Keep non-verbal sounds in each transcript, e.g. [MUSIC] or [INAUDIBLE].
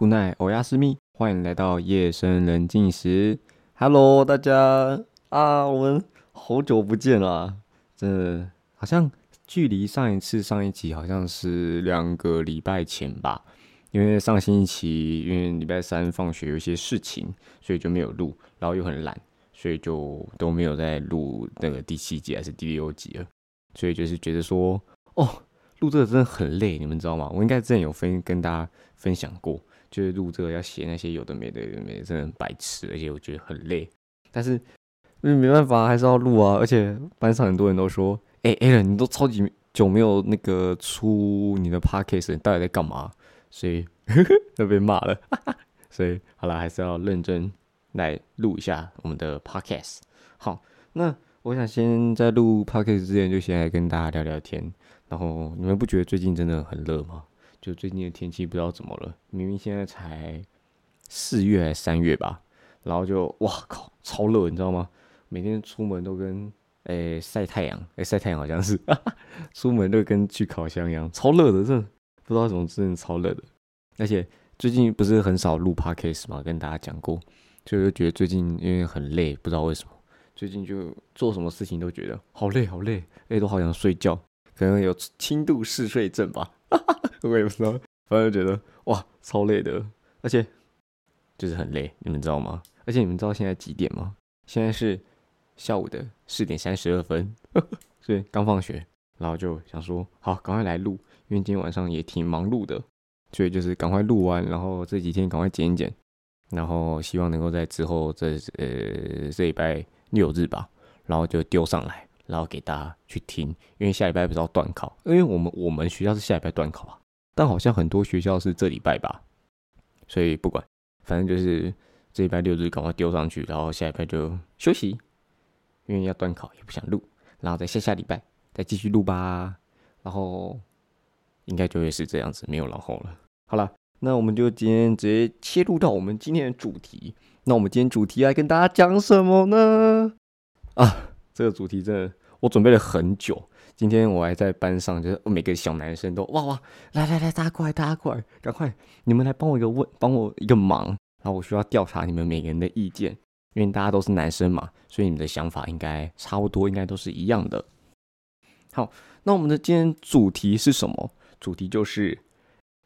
Good night，欧亚斯密，欢迎来到夜深人静时。Hello，大家啊，我们好久不见了，真的好像距离上一次上一集好像是两个礼拜前吧。因为上星期因为礼拜三放学有些事情，所以就没有录，然后又很懒，所以就都没有再录那个第七集还是第六集了。所以就是觉得说，哦。录这个真的很累，你们知道吗？我应该之前有分跟大家分享过，就是录这个要写那些有的没的，有的没的真的白痴，而且我觉得很累。但是因为没办法，还是要录啊。而且班上很多人都说：“哎，Allen，你都超级久没有那个出你的 podcast，你到底在干嘛？”所以 [LAUGHS] 都被骂了。[LAUGHS] 所以好了，还是要认真来录一下我们的 podcast。好，那我想先在录 podcast 之前，就先来跟大家聊聊天。然后你们不觉得最近真的很热吗？就最近的天气不知道怎么了，明明现在才四月还是三月吧，然后就哇靠，超热，你知道吗？每天出门都跟诶晒太阳，诶晒太阳好像是，[LAUGHS] 出门都跟去烤箱一样，超热的，真的不知道怎么真的超热的。而且最近不是很少录 podcast 嘛，跟大家讲过，就觉得最近因为很累，不知道为什么，最近就做什么事情都觉得好累好累，累都好想睡觉。可能有轻度嗜睡症吧，[LAUGHS] 我也不知道，反正觉得哇超累的，而且就是很累，你们知道吗？而且你们知道现在几点吗？现在是下午的四点三十二分，[LAUGHS] 所以刚放学，然后就想说好赶快来录，因为今天晚上也挺忙碌的，所以就是赶快录完，然后这几天赶快剪一剪，然后希望能够在之后这呃这礼拜六日吧，然后就丢上来。然后给大家去听，因为下礼拜不是要断考，因为我们我们学校是下礼拜断考啊，但好像很多学校是这礼拜吧，所以不管，反正就是这礼拜六日赶快丢上去，然后下礼拜就休息，因为要断考也不想录，然后再下下礼拜再继续录吧，然后应该就会是这样子，没有然后了。好了，那我们就今天直接切入到我们今天的主题，那我们今天主题来跟大家讲什么呢？啊，这个主题真的。我准备了很久，今天我还在班上，就是每个小男生都哇哇，来来来，大家过来，大家过来，赶快，你们来帮我一个问，帮我一个忙，然后我需要调查你们每个人的意见，因为大家都是男生嘛，所以你们的想法应该差不多，应该都是一样的。好，那我们的今天主题是什么？主题就是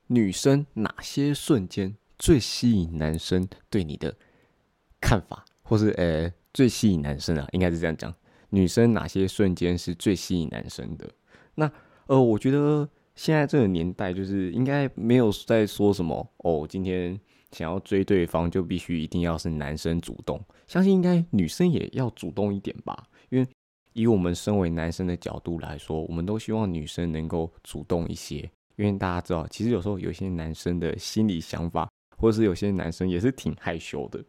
女生哪些瞬间最吸引男生对你的看法，或是呃最吸引男生啊，应该是这样讲。女生哪些瞬间是最吸引男生的？那呃，我觉得现在这个年代就是应该没有在说什么哦，今天想要追对方就必须一定要是男生主动，相信应该女生也要主动一点吧。因为以我们身为男生的角度来说，我们都希望女生能够主动一些，因为大家知道，其实有时候有些男生的心理想法，或者是有些男生也是挺害羞的。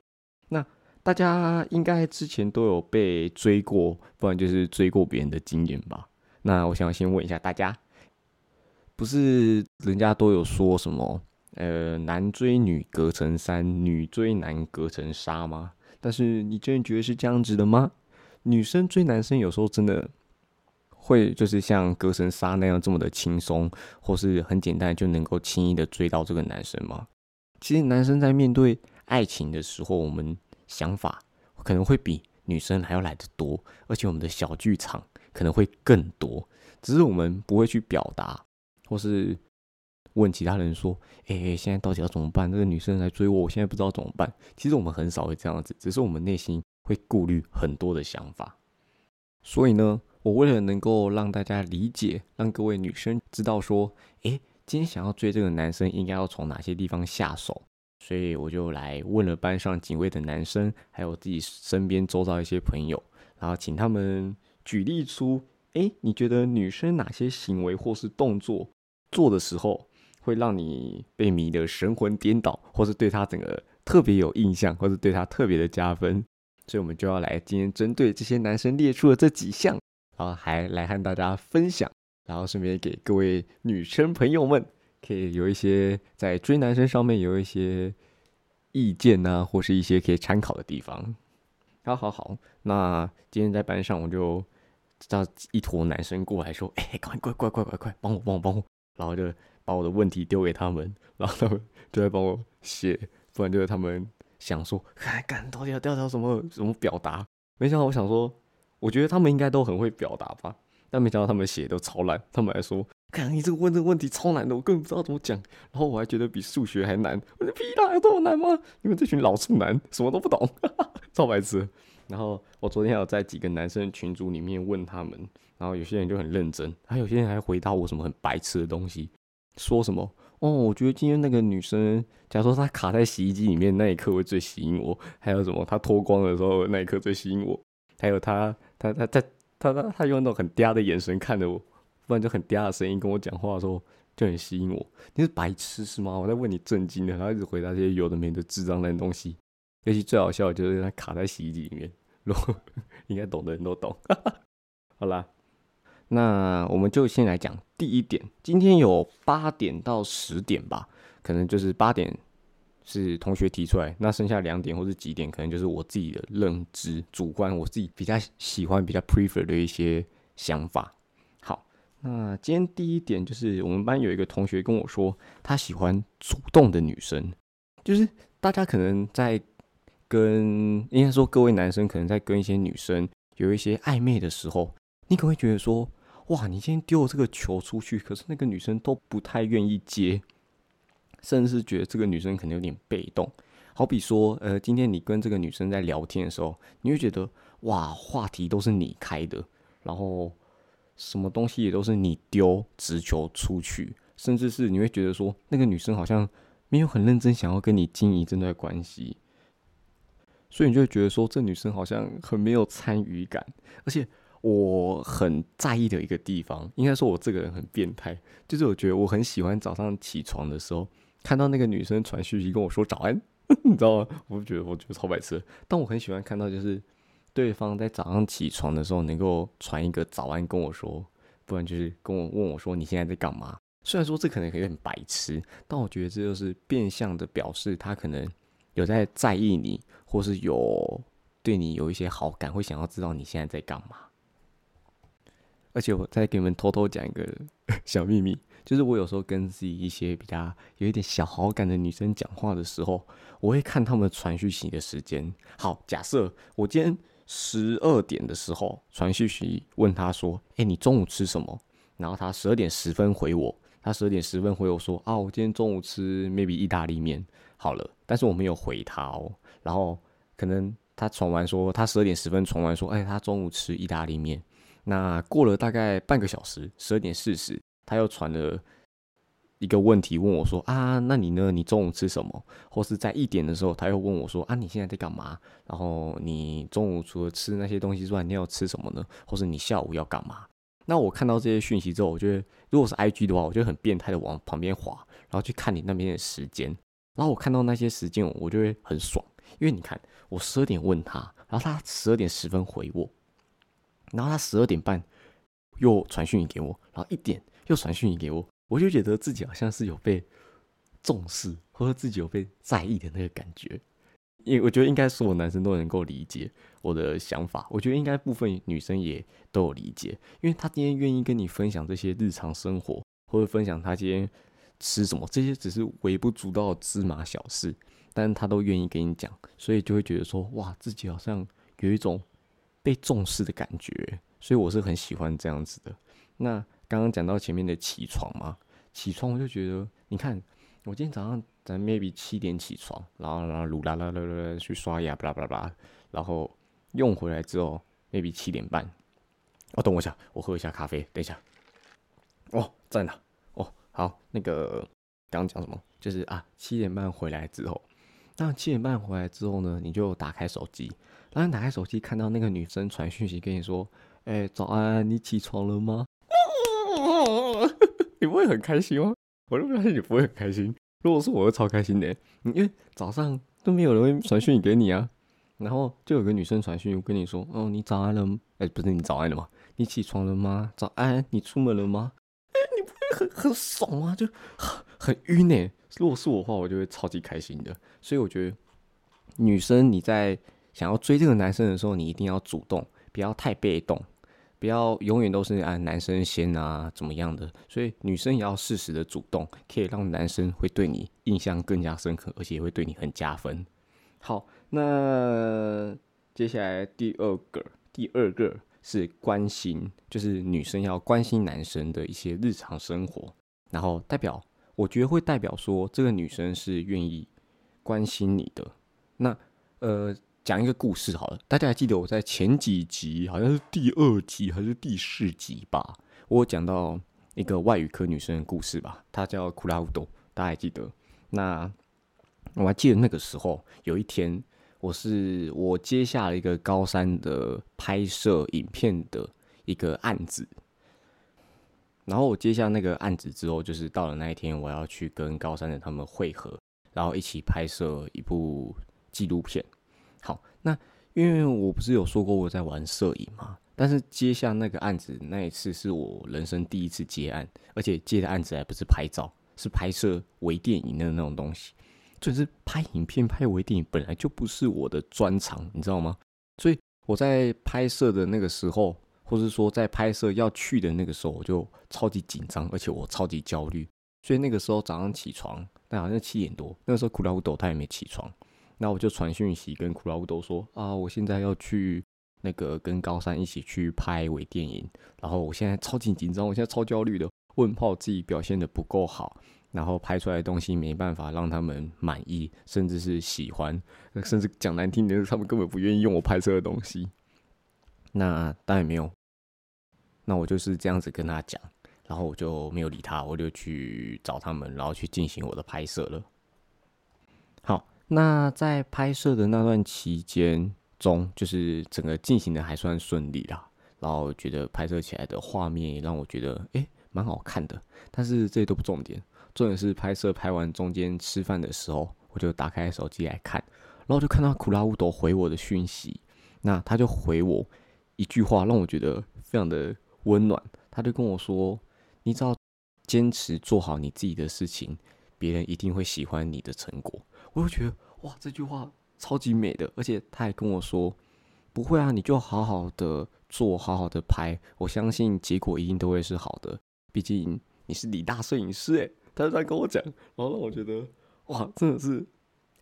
那大家应该之前都有被追过，不然就是追过别人的经验吧。那我想先问一下大家，不是人家都有说什么，呃，男追女隔层山，女追男隔层纱吗？但是你真的觉得是这样子的吗？女生追男生有时候真的会就是像隔层纱那样这么的轻松，或是很简单就能够轻易的追到这个男生吗？其实男生在面对爱情的时候，我们。想法可能会比女生还要来的多，而且我们的小剧场可能会更多，只是我们不会去表达，或是问其他人说：“哎，现在到底要怎么办？这个女生来追我，我现在不知道怎么办。”其实我们很少会这样子，只是我们内心会顾虑很多的想法。所以呢，我为了能够让大家理解，让各位女生知道说：“哎，今天想要追这个男生，应该要从哪些地方下手。”所以我就来问了班上几位的男生，还有自己身边周遭一些朋友，然后请他们举例出，哎，你觉得女生哪些行为或是动作做的时候，会让你被迷得神魂颠倒，或是对她整个特别有印象，或是对她特别的加分？所以我们就要来今天针对这些男生列出了这几项，然后还来和大家分享，然后顺便给各位女生朋友们。可以有一些在追男生上面有一些意见呐，或是一些可以参考的地方。好好好，那今天在班上我就叫一坨男生过来说：“哎，快快快快快快，帮我帮我帮我！”然后就把我的问题丢给他们，然后他们就在帮我写，不然就是他们想说，看干到底要调查什么什么表达。没想到我想说，我觉得他们应该都很会表达吧，但没想到他们写都超烂，他们还说。看你这个问这个问题超难的，我根本不知道怎么讲。然后我还觉得比数学还难。我说屁啦，有这么难吗？你们这群老处男什么都不懂，[LAUGHS] 超白痴。然后我昨天有在几个男生群组里面问他们，然后有些人就很认真，还有些人还回答我什么很白痴的东西，说什么哦，我觉得今天那个女生，假如说她卡在洗衣机里面那一刻会最吸引我，还有什么她脱光的时候那一刻最吸引我，还有她她她她他他他用那种很嗲的眼神看着我。不然就很嗲的声音跟我讲话的时候就很吸引我。你是白痴是吗？我在问你震惊的，然后一直回答这些有的没的智障烂东西。尤其最好笑的就是他卡在洗衣机里面，应该懂的人都懂。[LAUGHS] 好啦，那我们就先来讲第一点。今天有八点到十点吧，可能就是八点是同学提出来，那剩下两点或是几点，可能就是我自己的认知主观，我自己比较喜欢、比较 prefer 的一些想法。好那今天第一点就是，我们班有一个同学跟我说，他喜欢主动的女生。就是大家可能在跟，应该说各位男生可能在跟一些女生有一些暧昧的时候，你可能会觉得说，哇，你今天丢了这个球出去，可是那个女生都不太愿意接，甚至是觉得这个女生可能有点被动。好比说，呃，今天你跟这个女生在聊天的时候，你会觉得，哇，话题都是你开的，然后。什么东西也都是你丢直球出去，甚至是你会觉得说那个女生好像没有很认真想要跟你经营这段关系，所以你就会觉得说这女生好像很没有参与感。而且我很在意的一个地方，应该说我这个人很变态，就是我觉得我很喜欢早上起床的时候看到那个女生传讯息跟我说早安，[LAUGHS] 你知道吗？我觉得我觉得超白痴，但我很喜欢看到就是。对方在早上起床的时候能够传一个早安跟我说，不然就是跟我问我说你现在在干嘛？虽然说这可能有点白痴，但我觉得这就是变相的表示他可能有在在意你，或是有对你有一些好感，会想要知道你现在在干嘛。而且我再给你们偷偷讲一个 [LAUGHS] 小秘密，就是我有时候跟自己一些比较有一点小好感的女生讲话的时候，我会看他们传讯息的时间。好，假设我今天。十二点的时候传讯息问他说：“哎，你中午吃什么？”然后他十二点十分回我，他十二点十分回我说：“啊，我今天中午吃 maybe 意大利面。”好了，但是我没有回他哦。然后可能他传完说他十二点十分传完说：“哎，他中午吃意大利面。”那过了大概半个小时，十二点四十，他又传了。一个问题问我说啊，那你呢？你中午吃什么？或是在一点的时候，他又问我说啊，你现在在干嘛？然后你中午除了吃那些东西之外，你要吃什么呢？或是你下午要干嘛？那我看到这些讯息之后，我觉得如果是 I G 的话，我就很变态的往旁边滑，然后去看你那边的时间。然后我看到那些时间，我就会很爽，因为你看我十二点问他，然后他十二点十分回我，然后他十二点半又传讯息给我，然后一点又传讯息给我。我就觉得自己好像是有被重视，或者自己有被在意的那个感觉，因为我觉得应该所有男生都能够理解我的想法。我觉得应该部分女生也都有理解，因为他今天愿意跟你分享这些日常生活，或者分享他今天吃什么，这些只是微不足道的芝麻小事，但是他都愿意跟你讲，所以就会觉得说，哇，自己好像有一种被重视的感觉，所以我是很喜欢这样子的。那。刚刚讲到前面的起床嘛，起床我就觉得，你看我今天早上咱 maybe 七点起床，然后然后噜啦啦啦啦去刷牙，巴拉巴拉巴拉，然后用回来之后 maybe 七点半，哦，等我一下，我喝一下咖啡，等一下，哦，在哪？哦，好，那个刚刚讲什么？就是啊，七点半回来之后，那七点半回来之后呢，你就打开手机，然后打开手机看到那个女生传讯息跟你说，哎，早安，你起床了吗？你不会很开心吗？[LAUGHS] 我就发现你不会很开心。如果是我，会超开心的，因为早上都没有人会传讯给你啊。然后就有个女生传讯跟你说：“哦，你早安了？哎，不是你早安了吗？你起床了吗？早安，你出门了吗？[LAUGHS] 哎，你不会很很爽吗？就很很晕呢。如果是我的话，我就会超级开心的。所以我觉得，女生你在想要追这个男生的时候，你一定要主动，不要太被动。不要永远都是啊男生先啊，怎么样的？所以女生也要适时的主动，可以让男生会对你印象更加深刻，而且会对你很加分。好，那接下来第二个，第二个是关心，就是女生要关心男生的一些日常生活，然后代表，我觉得会代表说这个女生是愿意关心你的。那呃。讲一个故事好了，大家还记得我在前几集，好像是第二集还是第四集吧，我讲到一个外语科女生的故事吧，她叫库拉乌多，大家还记得？那我还记得那个时候，有一天，我是我接下了一个高三的拍摄影片的一个案子，然后我接下那个案子之后，就是到了那一天，我要去跟高三的他们会合，然后一起拍摄一部纪录片。好，那因为我不是有说过我在玩摄影嘛，但是接下那个案子那一次是我人生第一次接案，而且接的案子还不是拍照，是拍摄微电影的那种东西。就是拍影片、拍微电影本来就不是我的专长，你知道吗？所以我在拍摄的那个时候，或者说在拍摄要去的那个时候，我就超级紧张，而且我超级焦虑。所以那个时候早上起床，但好像七点多，那个时候苦劳乌斗他也没起床。那我就传讯息跟库拉乌多说啊，我现在要去那个跟高山一起去拍微电影，然后我现在超级紧张，我现在超焦虑的，问怕自己表现的不够好，然后拍出来的东西没办法让他们满意，甚至是喜欢，甚至讲难听点，他们根本不愿意用我拍摄的东西。那当然没有，那我就是这样子跟他讲，然后我就没有理他，我就去找他们，然后去进行我的拍摄了。那在拍摄的那段期间中，就是整个进行的还算顺利啦。然后觉得拍摄起来的画面也让我觉得，哎，蛮好看的。但是这些都不重点，重点是拍摄拍完中间吃饭的时候，我就打开手机来看，然后就看到库拉乌朵回我的讯息。那他就回我一句话，让我觉得非常的温暖。他就跟我说：“你只要坚持做好你自己的事情，别人一定会喜欢你的成果。”我就觉得哇，这句话超级美的，而且他还跟我说：“不会啊，你就好好的做，好好的拍，我相信结果一定都会是好的。毕竟你是李大摄影师。”诶，他就这样跟我讲，然后让我觉得哇，真的是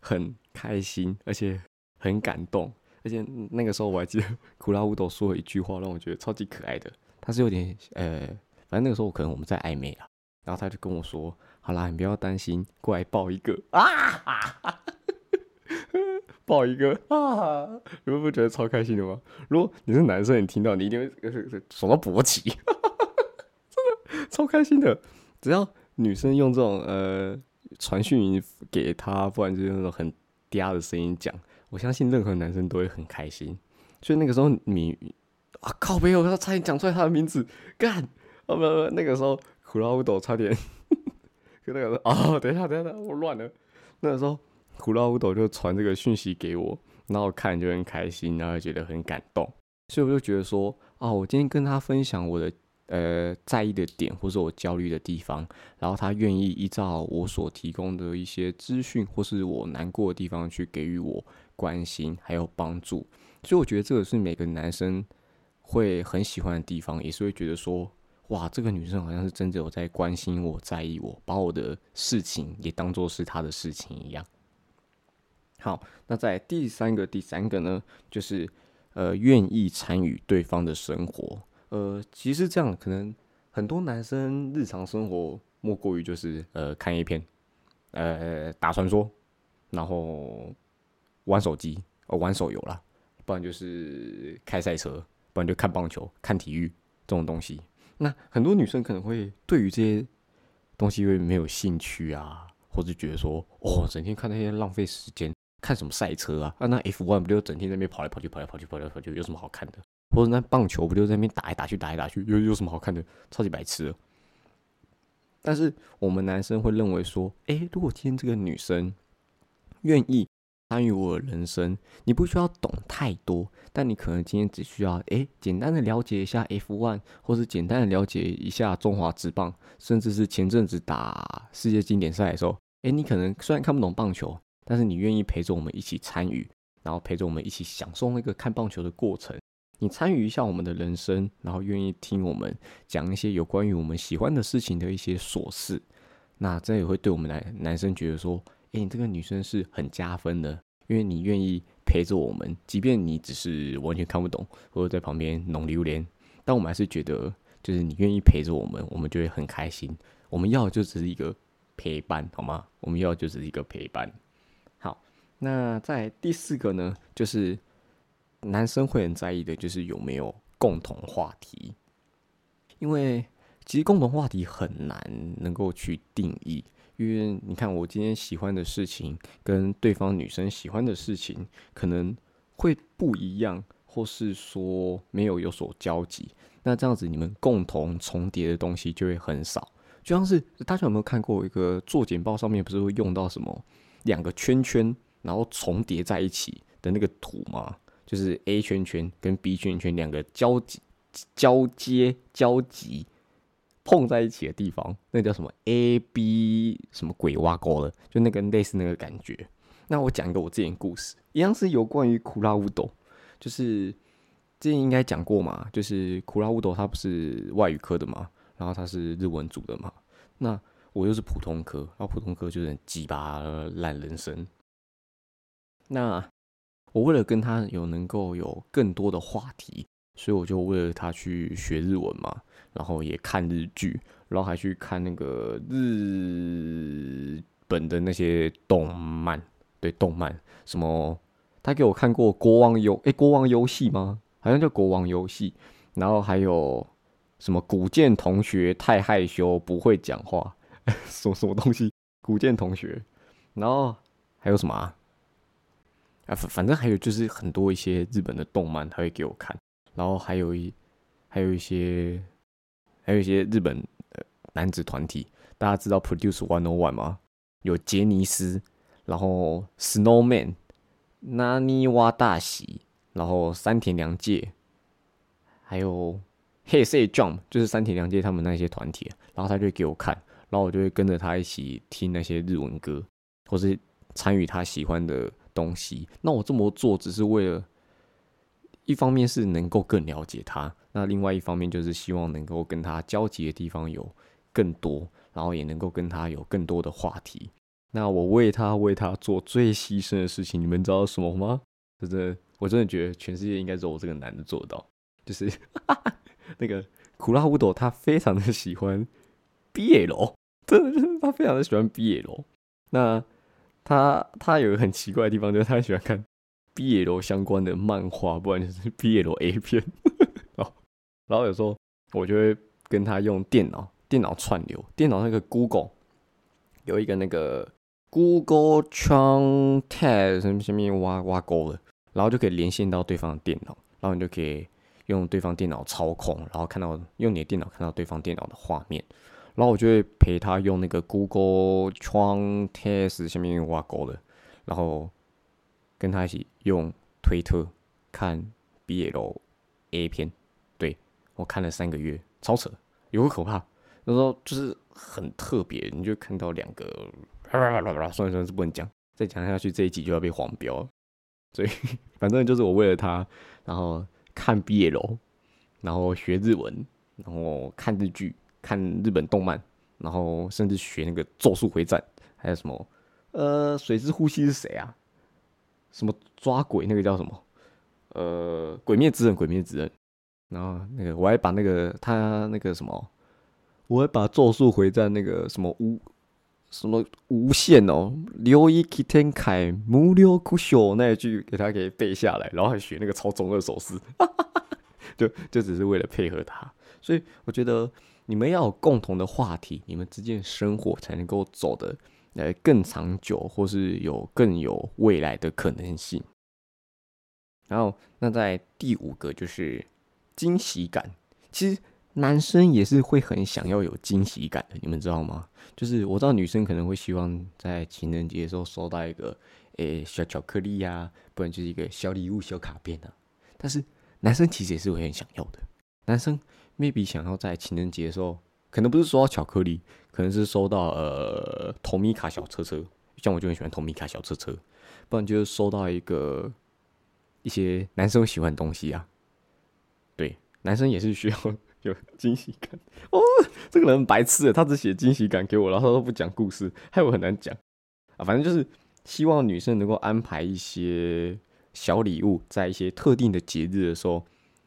很开心，而且很感动。而且那个时候我还记得库拉乌斗说了一句话，让我觉得超级可爱的。他是有点呃，反正那个时候可能我们在暧昧啊，然后他就跟我说。好啦，你不要担心，过来抱一个啊！抱一个啊！你们不觉得超开心的吗？如果你是男生，你听到你一定会爽到勃起，[LAUGHS] 真的超开心的。只要女生用这种呃传讯给他，不然就是那种很嗲的声音讲，我相信任何男生都会很开心。所以那个时候你啊靠！没有，他差点讲出来他的名字，干啊不不，那个时候苦劳斗差点。就那个说哦，等一下，等一下，我乱了。那个时候，苦劳乌斗就传这个讯息给我，然后看就很开心，然后觉得很感动。所以我就觉得说，啊，我今天跟他分享我的呃在意的点，或者我焦虑的地方，然后他愿意依照我所提供的一些资讯，或是我难过的地方去给予我关心还有帮助。所以我觉得这个是每个男生会很喜欢的地方，也是会觉得说。哇，这个女生好像是真的有在关心我、在意我，把我的事情也当做是她的事情一样。好，那在第三个、第三个呢，就是呃，愿意参与对方的生活。呃，其实这样可能很多男生日常生活莫过于就是呃看一片，呃打传说，然后玩手机、玩手游啦，不然就是开赛车，不然就看棒球、看体育这种东西。那很多女生可能会对于这些东西会没有兴趣啊，或者觉得说，哦，整天看那些浪费时间，看什么赛车啊？啊，那 F one 不就整天在那边跑来跑去，跑来跑去，跑来跑去，有什么好看的？或者那棒球不就在那边打来打去，打来打去，有有什么好看的？超级白痴。但是我们男生会认为说，哎，如果今天这个女生愿意。参与我的人生，你不需要懂太多，但你可能今天只需要诶简单的了解一下 F one，或是简单的了解一下中华职棒，甚至是前阵子打世界经典赛的时候，诶，你可能虽然看不懂棒球，但是你愿意陪着我们一起参与，然后陪着我们一起享受那个看棒球的过程，你参与一下我们的人生，然后愿意听我们讲一些有关于我们喜欢的事情的一些琐事，那这也会对我们男男生觉得说，诶，你这个女生是很加分的，因为你愿意陪着我们，即便你只是完全看不懂，或者在旁边弄榴莲，但我们还是觉得，就是你愿意陪着我们，我们就会很开心。我们要的就只是一个陪伴，好吗？我们要的就只是一个陪伴。好，那在第四个呢，就是男生会很在意的，就是有没有共同话题。因为其实共同话题很难能够去定义，因为你看我今天喜欢的事情跟对方女生喜欢的事情可能会不一样，或是说没有有所交集。那这样子，你们共同重叠的东西就会很少。就像是大家有没有看过一个做简报上面不是会用到什么两个圈圈，然后重叠在一起的那个图吗？就是 A 圈圈跟 B 圈圈两个交集、交接、交集碰在一起的地方，那叫什么 A B 什么鬼挖沟了？就那个类似那个感觉。那我讲一个我自己的故事，一样是有关于库拉乌斗，就是之前应该讲过嘛，就是库拉乌斗他不是外语科的嘛。然后他是日文组的嘛，那我又是普通科，然后普通科就是鸡巴烂人生。那我为了跟他有能够有更多的话题，所以我就为了他去学日文嘛，然后也看日剧，然后还去看那个日本的那些动漫，对动漫什么，他给我看过国王游，诶，国王游戏吗？好像叫国王游戏，然后还有。什么古剑同学太害羞不会讲话，[LAUGHS] 什么什么东西？古剑同学，然后还有什么啊？啊，反反正还有就是很多一些日本的动漫他会给我看，然后还有一还有一些还有一些日本男子团体，大家知道 Produce One O One 吗？有杰尼斯，然后 Snowman、纳尼瓦大喜，然后山田凉介，还有。Hey Say Jump 就是山田凉介他们那些团体，然后他就给我看，然后我就会跟着他一起听那些日文歌，或是参与他喜欢的东西。那我这么做只是为了，一方面是能够更了解他，那另外一方面就是希望能够跟他交集的地方有更多，然后也能够跟他有更多的话题。那我为他为他做最牺牲的事情，你们知道什么吗？真的，我真的觉得全世界应该只有我这个男的做到，就是。[LAUGHS] 那个苦拉乌斗他非常的喜欢 BL，真的就是他非常的喜欢 BL。那他他有个很奇怪的地方，就是他喜欢看 BL 相关的漫画，不然就是 BL A 片。[LAUGHS] 然后有时候我就会跟他用电脑电脑串流，电脑那个 Google 有一个那个 Google Translate 什么什么挖挖沟的，然后就可以连线到对方的电脑，然后你就可以。用对方电脑操控，然后看到用你的电脑看到对方电脑的画面，然后我就会陪他用那个 Google 窗 Test 下面挖沟的，然后跟他一起用推特看 BL A 片，对我看了三个月，超扯，有个可怕，那时候就是很特别，你就看到两个，[LAUGHS] 算了算了是不能讲，再讲下去这一集就要被黄标，所以反正就是我为了他，然后。看 BL，然后学日文，然后看日剧，看日本动漫，然后甚至学那个《咒术回战》，还有什么呃，水之呼吸是谁啊？什么抓鬼那个叫什么？呃，鬼灭之刃，鬼灭之刃。然后那个我还把那个他那个什么，我还把《咒术回战》那个什么无什么无限哦，留一吉天凯木流苦修那一句给他给背下来，然后还学那个超中二手势，[LAUGHS] 就就只是为了配合他。所以我觉得你们要有共同的话题，你们之间生活才能够走的呃更长久，或是有更有未来的可能性。然后那在第五个就是惊喜感，其实。男生也是会很想要有惊喜感的，你们知道吗？就是我知道女生可能会希望在情人节的时候收到一个诶小巧克力呀，不然就是一个小礼物、小卡片啊。但是男生其实也是会很想要的。男生 maybe 想要在情人节的时候，可能不是收到巧克力，可能是收到呃托米卡小车车，像我就很喜欢托米卡小车车，不然就是收到一个一些男生喜欢的东西啊。对男生也是需要 [LAUGHS] 有惊喜感哦。这个人白痴，他只写惊喜感给我，然后他都不讲故事，害我很难讲啊。反正就是希望女生能够安排一些小礼物，在一些特定的节日的时候，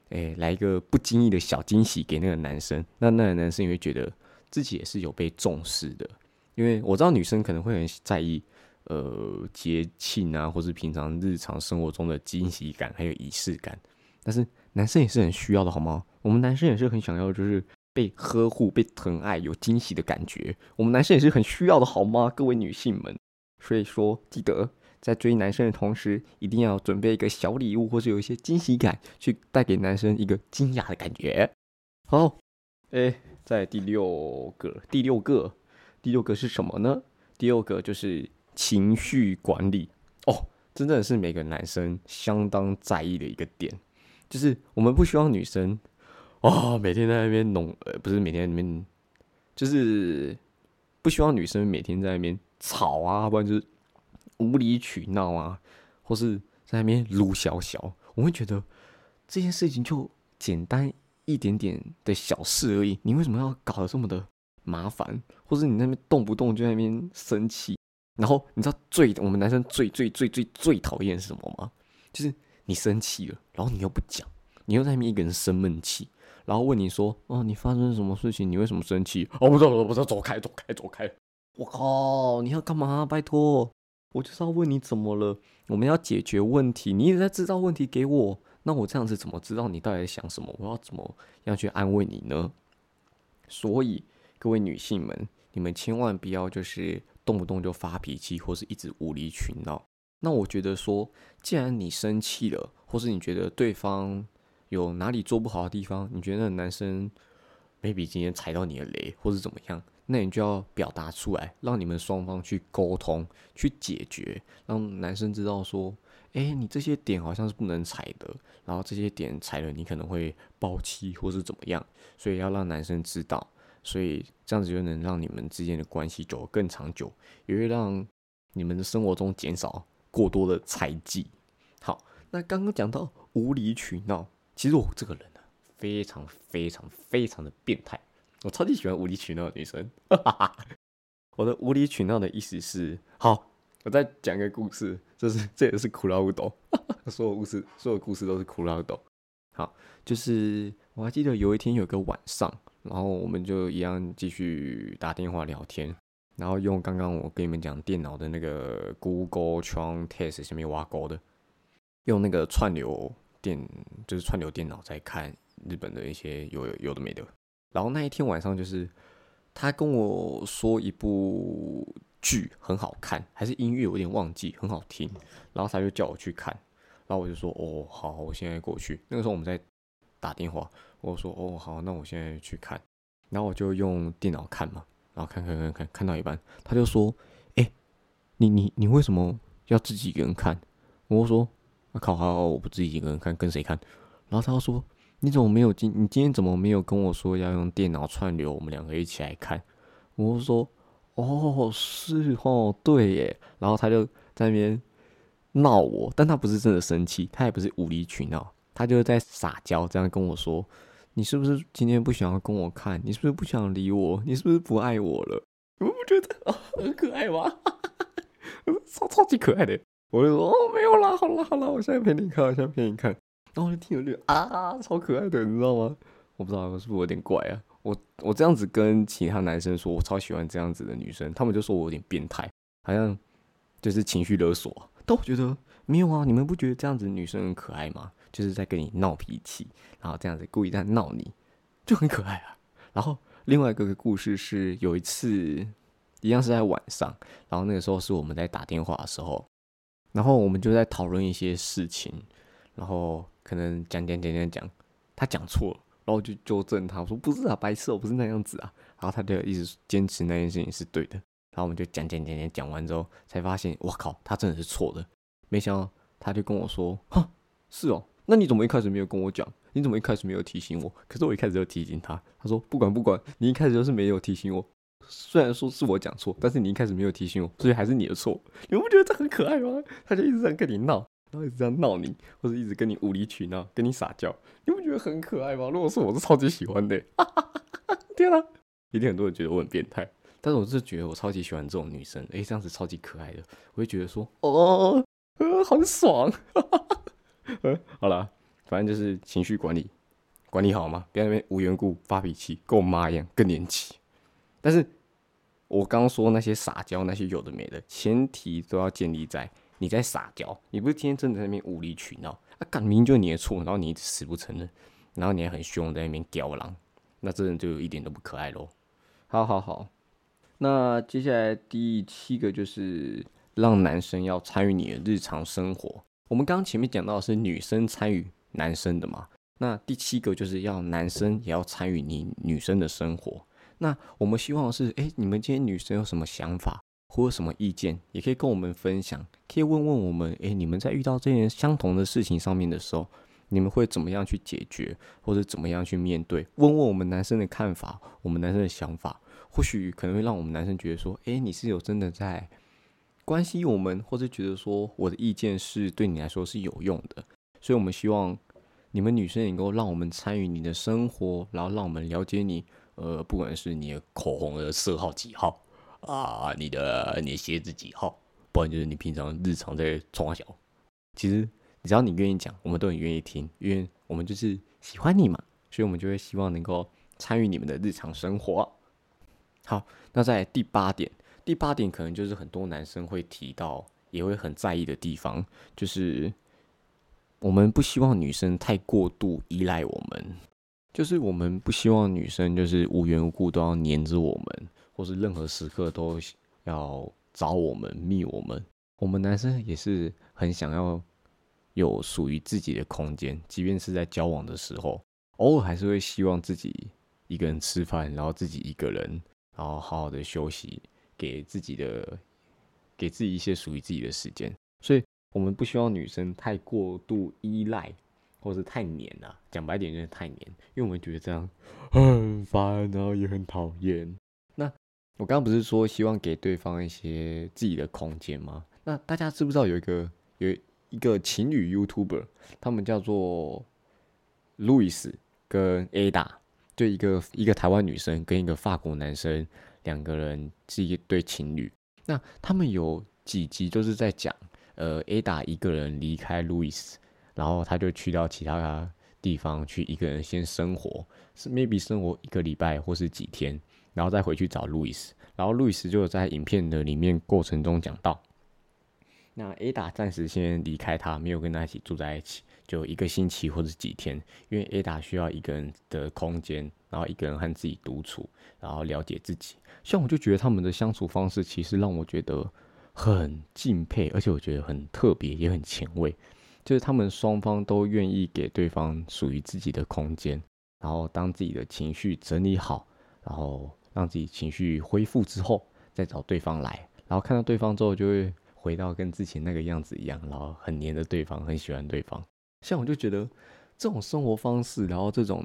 哎，来一个不经意的小惊喜给那个男生。那那个男生也会觉得自己也是有被重视的，因为我知道女生可能会很在意。呃，节庆啊，或是平常日常生活中的惊喜感，还有仪式感，但是男生也是很需要的，好吗？我们男生也是很想要，就是被呵护、被疼爱、有惊喜的感觉。我们男生也是很需要的，好吗？各位女性们，所以说记得在追男生的同时，一定要准备一个小礼物，或是有一些惊喜感，去带给男生一个惊讶的感觉。好，哎，在第六个，第六个，第六个是什么呢？第六个就是。情绪管理哦，真正是每个男生相当在意的一个点，就是我们不希望女生哦每天在那边弄，呃，不是每天在那边，就是不希望女生每天在那边吵啊，不然就是无理取闹啊，或是在那边撸小小。我会觉得这件事情就简单一点点的小事而已，你为什么要搞得这么的麻烦？或是你那边动不动就在那边生气？然后你知道最我们男生最最最最最讨厌是什么吗？就是你生气了，然后你又不讲，你又在那边一个人生闷气，然后问你说：“哦，你发生什么事情？你为什么生气？”哦，不知道，不知道，走开，走开，走开！我靠，你要干嘛？拜托，我就是要问你怎么了？我们要解决问题，你一直在制造问题给我，那我这样子怎么知道你到底在想什么？我要怎么样去安慰你呢？所以各位女性们，你们千万不要就是。动不动就发脾气，或是一直无理取闹。那我觉得说，既然你生气了，或是你觉得对方有哪里做不好的地方，你觉得男生 maybe 今天踩到你的雷，或是怎么样，那你就要表达出来，让你们双方去沟通、去解决，让男生知道说，哎，你这些点好像是不能踩的，然后这些点踩了你可能会爆气，或是怎么样，所以要让男生知道。所以这样子就能让你们之间的关系走得更长久，也会让你们的生活中减少过多的猜忌。好，那刚刚讲到无理取闹，其实我这个人呢，非常非常非常的变态，我超级喜欢无理取闹的女生。[LAUGHS] 我的无理取闹的意思是，好，我再讲个故事，就是 [LAUGHS] 这也是苦劳无斗，[LAUGHS] 所有故事所有故事都是苦劳无斗。好，就是我还记得有一天有一个晚上。然后我们就一样继续打电话聊天，然后用刚刚我跟你们讲电脑的那个 Google Chrome Test 下面挖沟的，用那个串流电就是串流电脑在看日本的一些有有的没的。然后那一天晚上就是他跟我说一部剧很好看，还是音乐有点忘记，很好听。然后他就叫我去看，然后我就说哦好，我现在过去。那个时候我们在打电话。我说哦好，那我现在去看，然后我就用电脑看嘛，然后看看看看，看到一半，他就说：“哎，你你你为什么要自己一个人看？”我说：“啊靠，好，我不自己一个人看，跟谁看？”然后他说：“你怎么没有今你今天怎么没有跟我说要用电脑串流，我们两个一起来看？”我说：“哦，是哦，对耶。”然后他就在那边闹我，但他不是真的生气，他也不是无理取闹，他就是在撒娇，这样跟我说。你是不是今天不想要跟我看？你是不是不想理我？你是不是不爱我了？我不觉得很可爱吗？超超级可爱的！我就说哦，没有啦，好了好了，我现在陪你看，我现在陪你看。然后就听了就啊，超可爱的，你知道吗？我不知道是不是有点怪啊？我我这样子跟其他男生说，我超喜欢这样子的女生，他们就说我有点变态，好像就是情绪勒索。但我觉得没有啊，你们不觉得这样子女生很可爱吗？就是在跟你闹脾气，然后这样子故意在闹你，就很可爱啊。然后另外一个故事是有一次，一样是在晚上，然后那个时候是我们在打电话的时候，然后我们就在讨论一些事情，然后可能讲讲讲讲讲，他讲错了，然后我就纠正他，我说不是啊，白痴，我不是那样子啊。然后他就一直坚持那件事情是对的，然后我们就讲讲讲讲讲完之后，才发现我靠，他真的是错的。没想到他就跟我说，哈，是哦。那你怎么一开始没有跟我讲？你怎么一开始没有提醒我？可是我一开始就提醒他，他说不管不管，你一开始就是没有提醒我。虽然说是我讲错，但是你一开始没有提醒我，所以还是你的错。你不觉得这很可爱吗？他就一直在跟你闹，然后一直这样闹你，或者一直跟你无理取闹，跟你撒娇，你不觉得很可爱吗？如果是我，是超级喜欢的。[LAUGHS] 天啊，一定很多人觉得我很变态，但是我是觉得我超级喜欢这种女生，诶，这样子超级可爱的，我会觉得说，哦，呃，很爽。[LAUGHS] 呃，好了，反正就是情绪管理，管理好吗？别在那边无缘故发脾气，跟我妈一样更年期。但是我刚刚说那些撒娇，那些有的没的，前提都要建立在你在撒娇，你不是天天真的在那边无理取闹，啊，明明就是你的错，然后你死不承认，然后你还很凶在那边吊狼，那真的就一点都不可爱喽。好好好，那接下来第七个就是让男生要参与你的日常生活。我们刚刚前面讲到的是女生参与男生的嘛，那第七个就是要男生也要参与你女生的生活。那我们希望是，哎，你们今天女生有什么想法或者什么意见，也可以跟我们分享，可以问问我们，哎，你们在遇到这件相同的事情上面的时候，你们会怎么样去解决，或者怎么样去面对？问问我们男生的看法，我们男生的想法，或许可能会让我们男生觉得说，哎，你是有真的在关心我们，或者觉得说我的意见是对你来说是有用的。所以我们希望你们女生能够让我们参与你的生活，然后让我们了解你。呃，不管是你的口红的色号几号啊，你的你的鞋子几号，不然就是你平常日常在冲小，其实只要你愿意讲，我们都很愿意听，因为我们就是喜欢你嘛，所以我们就会希望能够参与你们的日常生活。好，那在第八点，第八点可能就是很多男生会提到，也会很在意的地方，就是我们不希望女生太过度依赖我们。就是我们不希望女生就是无缘无故都要黏着我们，或是任何时刻都要找我们、密我们。我们男生也是很想要有属于自己的空间，即便是在交往的时候，偶尔还是会希望自己一个人吃饭，然后自己一个人，然后好好的休息，给自己的给自己一些属于自己的时间。所以，我们不希望女生太过度依赖。或是太黏了，讲白点就是太黏，因为我们觉得这样 [LAUGHS] 很烦，然后也很讨厌。我刚刚不是说希望给对方一些自己的空间吗？那大家知不知道有一个有一个情侣 YouTuber，他们叫做路易斯跟 Ada，就一个一个台湾女生跟一个法国男生，两个人是一对情侣。那他们有几集就是在讲，呃，Ada 一个人离开路易斯。然后他就去到其他地方去一个人先生活，是 maybe 生活一个礼拜或是几天，然后再回去找路易斯。然后路易斯就在影片的里面过程中讲到，那 Ada 暂时先离开他，没有跟他一起住在一起，就一个星期或者几天，因为 Ada 需要一个人的空间，然后一个人和自己独处，然后了解自己。像我就觉得他们的相处方式其实让我觉得很敬佩，而且我觉得很特别，也很前卫。就是他们双方都愿意给对方属于自己的空间，然后当自己的情绪整理好，然后让自己情绪恢复之后，再找对方来，然后看到对方之后，就会回到跟之前那个样子一样，然后很黏着对方，很喜欢对方。像我就觉得这种生活方式，然后这种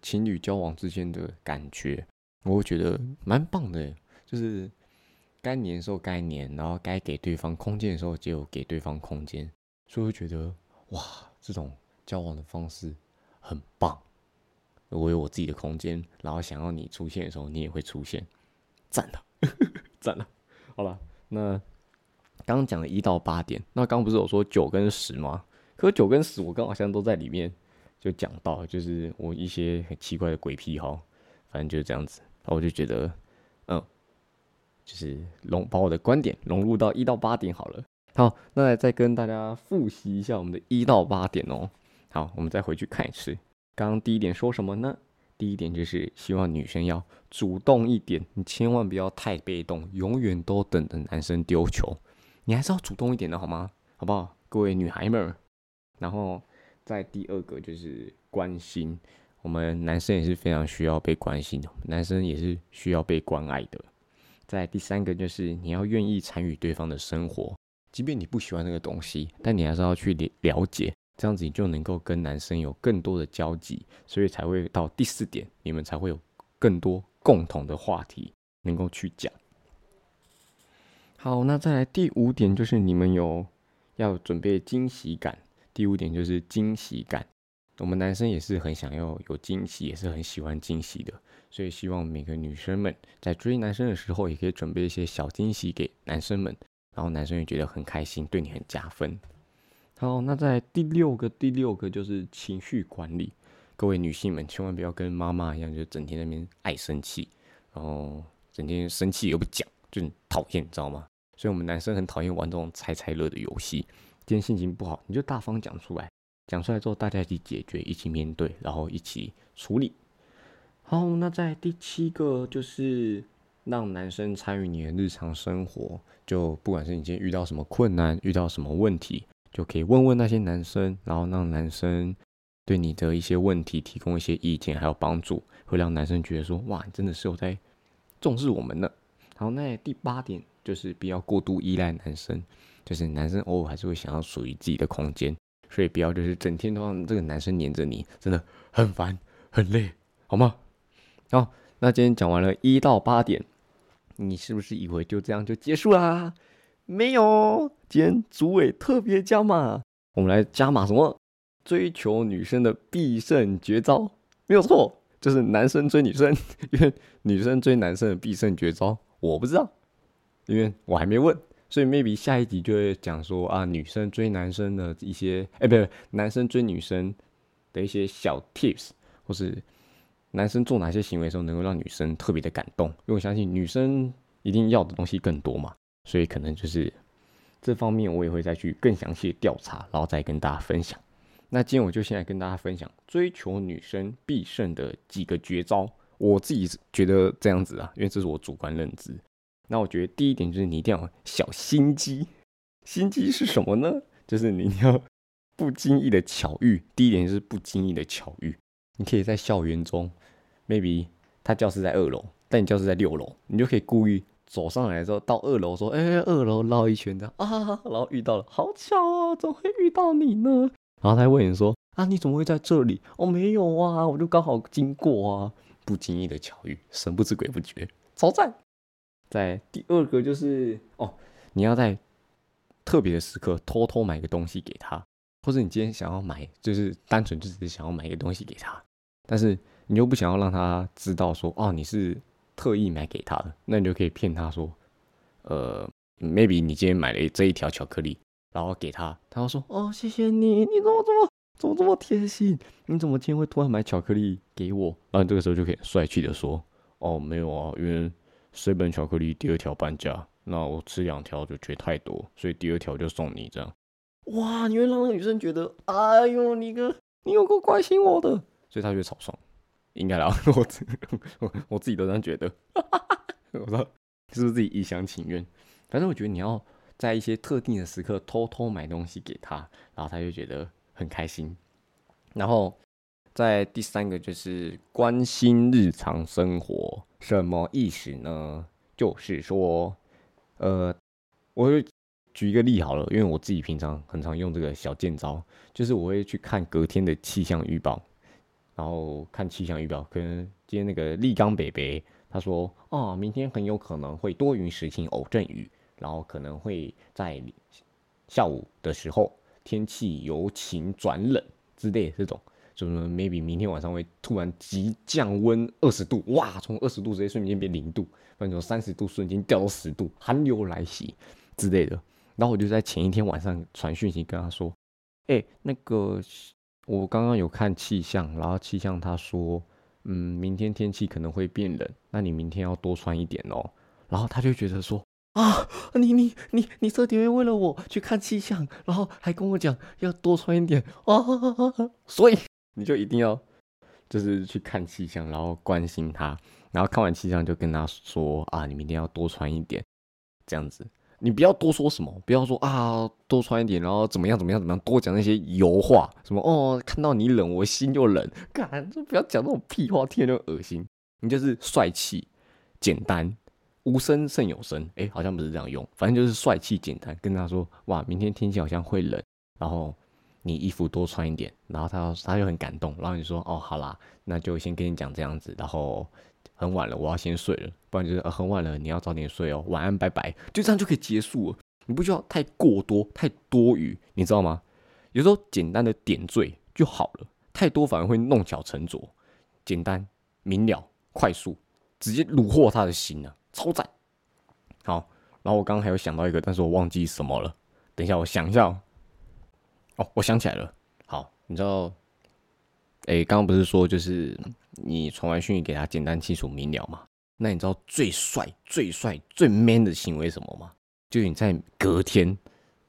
情侣交往之间的感觉，我会觉得蛮棒的。就是该黏的时候该黏，然后该给对方空间的时候就给对方空间。就会觉得哇，这种交往的方式很棒。我有我自己的空间，然后想要你出现的时候，你也会出现，赞了，[LAUGHS] 赞了。好了，那刚讲了一到八点，那刚不是有说九跟十吗？可九跟十我刚好像都在里面就讲到，就是我一些很奇怪的鬼癖好，反正就是这样子。那我就觉得，嗯，就是融把我的观点融入到一到八点好了。好，那再跟大家复习一下我们的一到八点哦。好，我们再回去看一次。刚刚第一点说什么呢？第一点就是希望女生要主动一点，你千万不要太被动，永远都等着男生丢球，你还是要主动一点的好吗？好不好，各位女孩们？然后在第二个就是关心，我们男生也是非常需要被关心的，男生也是需要被关爱的。在第三个就是你要愿意参与对方的生活。即便你不喜欢那个东西，但你还是要去了了解，这样子你就能够跟男生有更多的交集，所以才会到第四点，你们才会有更多共同的话题能够去讲。好，那再来第五点就是你们有要准备惊喜感。第五点就是惊喜感。我们男生也是很想要有惊喜，也是很喜欢惊喜的，所以希望每个女生们在追男生的时候，也可以准备一些小惊喜给男生们，然后男生也觉得很开心，对你很加分。好，那在第六个，第六个就是情绪管理。各位女性们，千万不要跟妈妈一样，就整天那边爱生气，然后整天生气又不讲，就很讨厌，你知道吗？所以我们男生很讨厌玩这种猜猜乐的游戏。今天心情不好，你就大方讲出来。讲出来之后，大家一起解决，一起面对，然后一起处理。好，那在第七个就是让男生参与你的日常生活，就不管是你今天遇到什么困难，遇到什么问题，就可以问问那些男生，然后让男生对你的一些问题提供一些意见，还有帮助，会让男生觉得说，哇，你真的是有在重视我们呢。好，那第八点就是不要过度依赖男生，就是男生偶尔还是会想要属于自己的空间。所以不要就是整天都让这个男生黏着你，真的很烦很累，好吗？好，那今天讲完了一到八点，你是不是以为就这样就结束啦？没有，今天主委特别加码，我们来加码什么？追求女生的必胜绝招，没有错，就是男生追女生，[LAUGHS] 因为女生追男生的必胜绝招，我不知道，因为我还没问。所以 maybe 下一集就会讲说啊，女生追男生的一些，哎，不对，男生追女生的一些小 tips，或是男生做哪些行为时候能够让女生特别的感动。因为我相信女生一定要的东西更多嘛，所以可能就是这方面我也会再去更详细的调查，然后再跟大家分享。那今天我就先来跟大家分享追求女生必胜的几个绝招。我自己觉得这样子啊，因为这是我主观认知。那我觉得第一点就是你一定要小心机，心机是什么呢？就是你要 [LAUGHS] 不经意的巧遇。第一点就是不经意的巧遇，你可以在校园中，maybe 他教室在二楼，但你教室在六楼，你就可以故意走上来之后到二楼说：“哎，二楼绕一圈的 [LAUGHS] 啊！”然后遇到了，好巧啊，怎么会遇到你呢？然后他问你说：“啊，你怎么会在这里？”哦，没有啊，我就刚好经过啊。不经意的巧遇，神不知鬼不觉，超赞。在第二个就是哦，你要在特别的时刻偷偷买个东西给他，或者你今天想要买，就是单纯就只是想要买一个东西给他，但是你又不想要让他知道说哦你是特意买给他的，那你就可以骗他说，呃，maybe 你今天买了这一条巧克力，然后给他，他会说哦谢谢你，你怎么怎么怎么这么贴心？你怎么今天会突然买巧克力给我？然后这个时候就可以帅气的说哦没有啊，因为。水本巧克力第二条半价，那我吃两条就觉得太多，所以第二条就送你这样。哇，你会让女生觉得，哎呦，你个你有够关心我的，所以她觉得超爽。应该啦，[LAUGHS] 我我我自己都这样觉得。[LAUGHS] 我说是不是自己一厢情愿？反正我觉得你要在一些特定的时刻偷偷买东西给他，然后他就觉得很开心。然后。在第三个就是关心日常生活，什么意思呢？就是说，呃，我会举一个例好了，因为我自己平常很常用这个小剑招，就是我会去看隔天的气象预报，然后看气象预报，跟今天那个立刚北北他说，哦，明天很有可能会多云时晴偶阵雨，然后可能会在下午的时候天气由晴转冷之类的这种。就么 maybe 明天晚上会突然急降温二十度，哇，从二十度直接瞬间变零度，或者从三十度瞬间掉到十度，寒流来袭之类的。然后我就在前一天晚上传讯息跟他说：“哎，那个我刚刚有看气象，然后气象他说，嗯，明天天气可能会变冷，那你明天要多穿一点哦。”然后他就觉得说：“啊，你你你你这点会为了我去看气象，然后还跟我讲要多穿一点啊，[LAUGHS] 所以。”你就一定要，就是去看气象，然后关心他，然后看完气象就跟他说啊，你明天要多穿一点，这样子。你不要多说什么，不要说啊，多穿一点，然后怎么样怎么样怎么样，多讲那些油话，什么哦，看到你冷，我心就冷，干，就不要讲那种屁话，听着就恶心。你就是帅气、简单、无声胜有声，哎，好像不是这样用，反正就是帅气、简单，跟他说哇，明天天气好像会冷，然后。你衣服多穿一点，然后他他就很感动，然后你说哦好啦，那就先跟你讲这样子，然后很晚了，我要先睡了，不然就是很晚了，你要早点睡哦，晚安，拜拜，就这样就可以结束了。你不需要太过多、太多余，你知道吗？有时候简单的点缀就好了，太多反而会弄巧成拙。简单明了、快速，直接虏获他的心啊，超赞！好，然后我刚刚还有想到一个，但是我忘记什么了。等一下，我想一下哦。哦，我想起来了。好，你知道，哎，刚刚不是说就是你传完讯息给他简单、清楚、明了吗？那你知道最帅、最帅、最 man 的行为什么吗？就你在隔天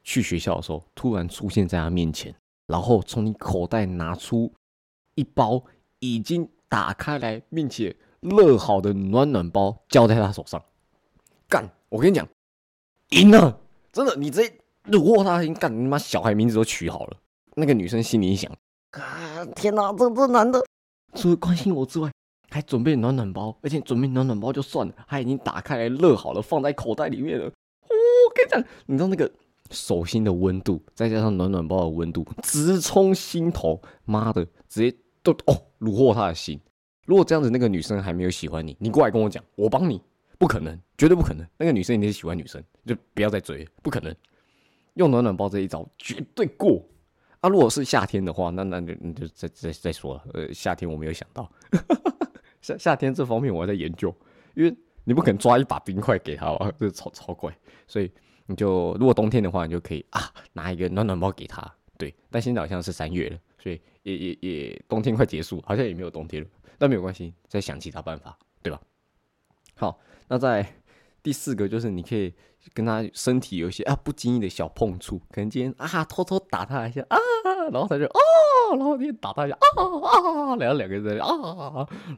去学校的时候，突然出现在他面前，然后从你口袋拿出一包已经打开来并且热好的暖暖包，交在他手上。干！我跟你讲，赢了！真的，你直接虏获他。干！你妈小孩名字都取好了。那个女生心里想：啊，天哪，这这男的除了关心我之外，还准备暖暖包，而且准备暖暖包就算了，他已经打开来热好了，放在口袋里面了。我跟你讲，你知道那个手心的温度，再加上暖暖包的温度，直冲心头。妈的，直接都哦，虏获他的心。如果这样子，那个女生还没有喜欢你，你过来跟我讲，我帮你，不可能，绝对不可能。那个女生一定是喜欢女生，就不要再追，不可能。用暖暖包这一招绝对过啊！如果是夏天的话，那那就那就再再再说了。呃，夏天我没有想到，[LAUGHS] 夏夏天这方面我还在研究，因为。你不可能抓一把冰块给他吧？这超超怪，所以你就如果冬天的话，你就可以啊拿一个暖暖包给他。对，但现在好像是三月了，所以也也也冬天快结束，好像也没有冬天了。但没有关系，再想其他办法，对吧？好，那在第四个就是你可以跟他身体有一些啊不经意的小碰触，可能今天啊偷偷打他一下啊，然后他就啊。然后你打他一下啊啊，然后两个人在啊，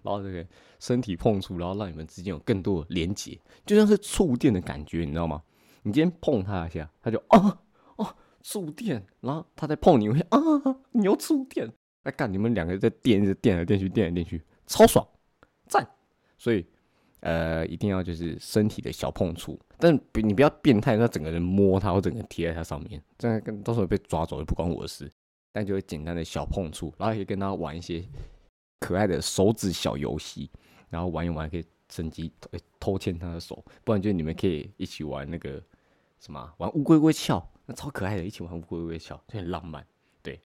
然后这个身体碰触，然后让你们之间有更多的连接，就像是触电的感觉，你知道吗？你今天碰他一下，他就啊哦触电，然后他再碰你，会啊你又触电，哎干你们两个人在电，一直电来电去，电来电去，超爽，赞！所以呃一定要就是身体的小碰触，但你不要变态，那整个人摸他或整个贴在他上面，这样跟到时候被抓走就不关我的事。但就会简单的小碰触，然后可以跟他玩一些可爱的手指小游戏，然后玩一玩可以趁机偷牵他的手，不然就你们可以一起玩那个什么玩乌龟龟翘，那超可爱的，一起玩乌龟龟翘就很浪漫，对。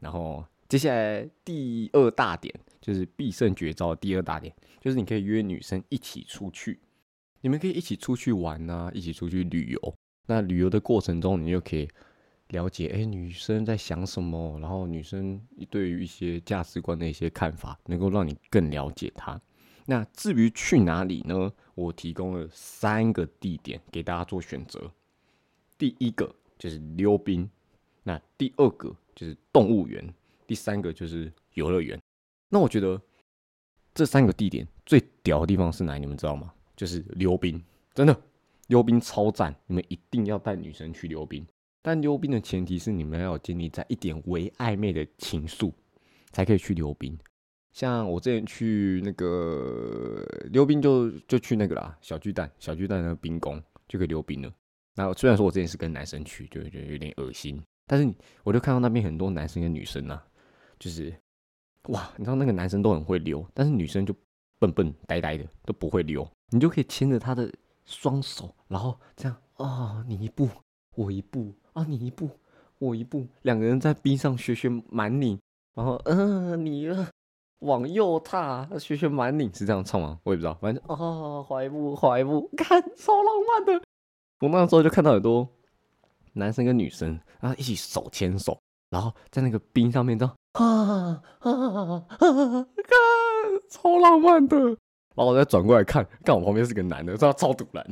然后接下来第二大点就是必胜绝招，第二大点就是你可以约女生一起出去，你们可以一起出去玩啊，一起出去旅游。那旅游的过程中，你就可以。了解哎，女生在想什么？然后女生对于一些价值观的一些看法，能够让你更了解她。那至于去哪里呢？我提供了三个地点给大家做选择。第一个就是溜冰，那第二个就是动物园，第三个就是游乐园。那我觉得这三个地点最屌的地方是哪？你们知道吗？就是溜冰，真的溜冰超赞，你们一定要带女生去溜冰。但溜冰的前提是你们要建立在一点微暧昧的情愫，才可以去溜冰。像我之前去那个溜冰，就就去那个啦，小巨蛋，小巨蛋那个冰宫就可以溜冰了。然后虽然说我之前是跟男生去，就觉得有点恶心，但是我就看到那边很多男生跟女生啊，就是哇，你知道那个男生都很会溜，但是女生就笨笨呆呆的都不会溜。你就可以牵着他的双手，然后这样啊，你一步我一步。啊，你一步，我一步，两个人在冰上学学满拧，然后，嗯，你往右踏，学学满拧，是这样唱吗？我也不知道，反正啊，怀步，怀步，看，超浪漫的。我那时候就看到很多男生跟女生啊一起手牵手，然后在那个冰上面，这样啊啊啊，看，超浪漫的。然后我再转过来看，看我旁边是个男的，知道超堵然，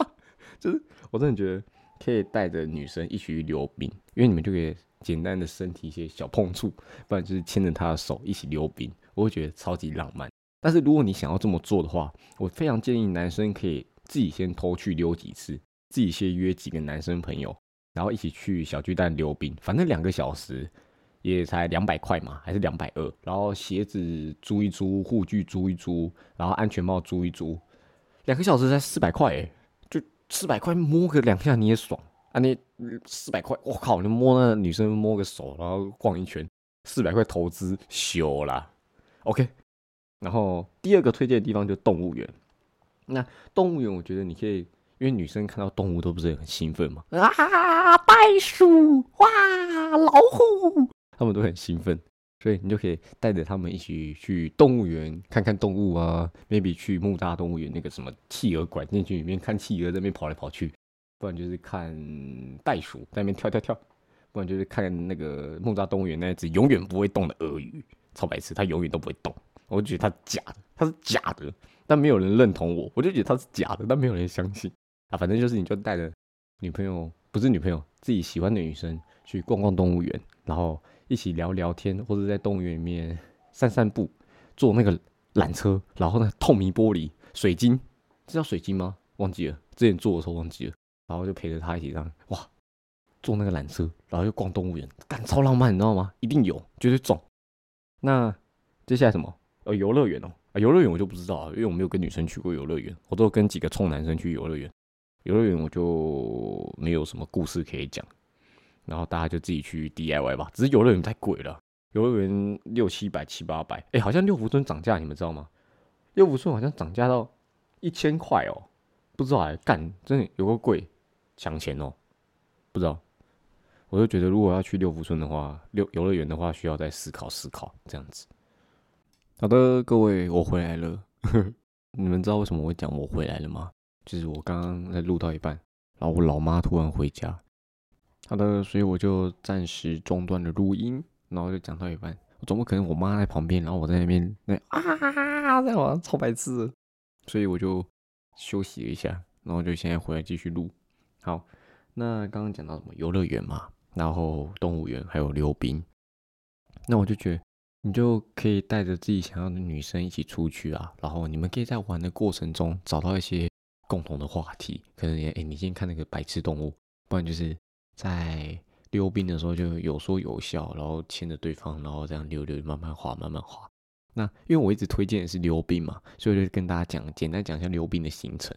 [LAUGHS] 就是我真的觉得。可以带着女生一起去溜冰，因为你们就可以简单的身体一些小碰触，不然就是牵着她的手一起溜冰，我会觉得超级浪漫。但是如果你想要这么做的话，我非常建议男生可以自己先偷去溜几次，自己先约几个男生朋友，然后一起去小巨蛋溜冰，反正两个小时也才两百块嘛，还是两百二，然后鞋子租一租，护具租一租，然后安全帽租一租，两个小时才四百块就。四百块摸个两下你也爽啊！你四百块，我靠！你摸那女生摸个手，然后逛一圈，四百块投资修啦。OK，然后第二个推荐的地方就动物园。那动物园，我觉得你可以，因为女生看到动物都不是很兴奋嘛，啊，袋鼠，哇，老虎，他们都很兴奋，所以你就可以带着他们一起去动物园看看动物啊，maybe 去木栅动物园那个什么企鹅馆进去里面看企鹅在那边跑来跑去，不然就是看袋鼠在那边跳跳跳，不然就是看那个木栅动物园那只永远不会动的鳄鱼，超白痴，它永远都不会动。我觉得它假的，它是假的，但没有人认同我，我就觉得它是假的，但没有人相信啊。反正就是，你就带着女朋友，不是女朋友，自己喜欢的女生去逛逛动物园，然后一起聊聊天，或者在动物园里面散散步，坐那个缆车，然后呢，透明玻璃水晶，这叫水晶吗？忘记了，之前坐的时候忘记了，然后就陪着他一起这样，哇，坐那个缆车，然后又逛动物园，干超浪漫，你知道吗？一定有，绝对中。那接下来什么？呃，游乐园哦，啊，游乐园我就不知道，因为我没有跟女生去过游乐园，我都跟几个冲男生去游乐园。游乐园我就没有什么故事可以讲，然后大家就自己去 DIY 吧。只是游乐园太贵了，游乐园六七百、七八百，哎，好像六福村涨价，你们知道吗？六福村好像涨价到一千块哦，不知道哎，干，真的有个贵，抢钱哦，不知道。我就觉得如果要去六福村的话，六游乐园的话，需要再思考思考这样子。好的，各位，我回来了。[LAUGHS] 你们知道为什么我会讲我回来了吗？就是我刚刚在录到一半，然后我老妈突然回家。好的，所以我就暂时中断了录音，然后就讲到一半。总不可能我妈在旁边，然后我在那边那啊在玩超白痴，所以我就休息了一下，然后就现在回来继续录。好，那刚刚讲到什么游乐园嘛，然后动物园还有溜冰，那我就觉得。你就可以带着自己想要的女生一起出去啊，然后你们可以在玩的过程中找到一些共同的话题。可能也哎，你今天看那个白痴动物，不然就是在溜冰的时候就有说有笑，然后牵着对方，然后这样溜溜，慢慢滑，慢慢滑。那因为我一直推荐的是溜冰嘛，所以就跟大家讲，简单讲一下溜冰的行程。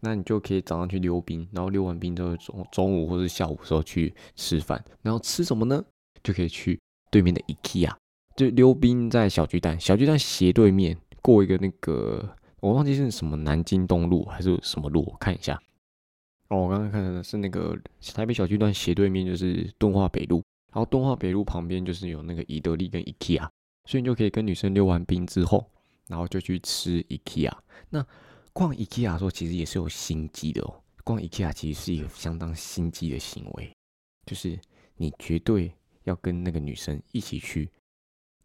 那你就可以早上去溜冰，然后溜完冰之后中中午或者下午时候去吃饭，然后吃什么呢？就可以去对面的 IKEA。就溜冰在小巨蛋，小巨蛋斜对面过一个那个，我忘记是什么南京东路还是什么路，我看一下。哦，我刚刚看到的是那个台北小巨蛋斜对面就是敦化北路，然后敦化北路旁边就是有那个宜得利跟 IKEA，所以你就可以跟女生溜完冰之后，然后就去吃 IKEA。那逛 IKEA 的时候其实也是有心机的哦，逛 IKEA 其实是一个相当心机的行为，就是你绝对要跟那个女生一起去。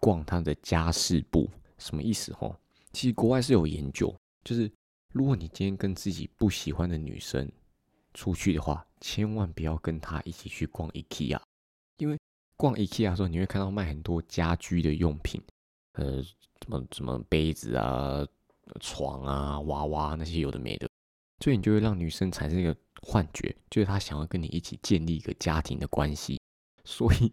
逛他的家饰部什么意思？吼，其实国外是有研究，就是如果你今天跟自己不喜欢的女生出去的话，千万不要跟他一起去逛 IKEA，因为逛 IKEA 的时候你会看到卖很多家居的用品，呃，什么什么杯子啊、床啊、娃娃那些有的没的，所以你就会让女生产生一个幻觉，就是她想要跟你一起建立一个家庭的关系，所以。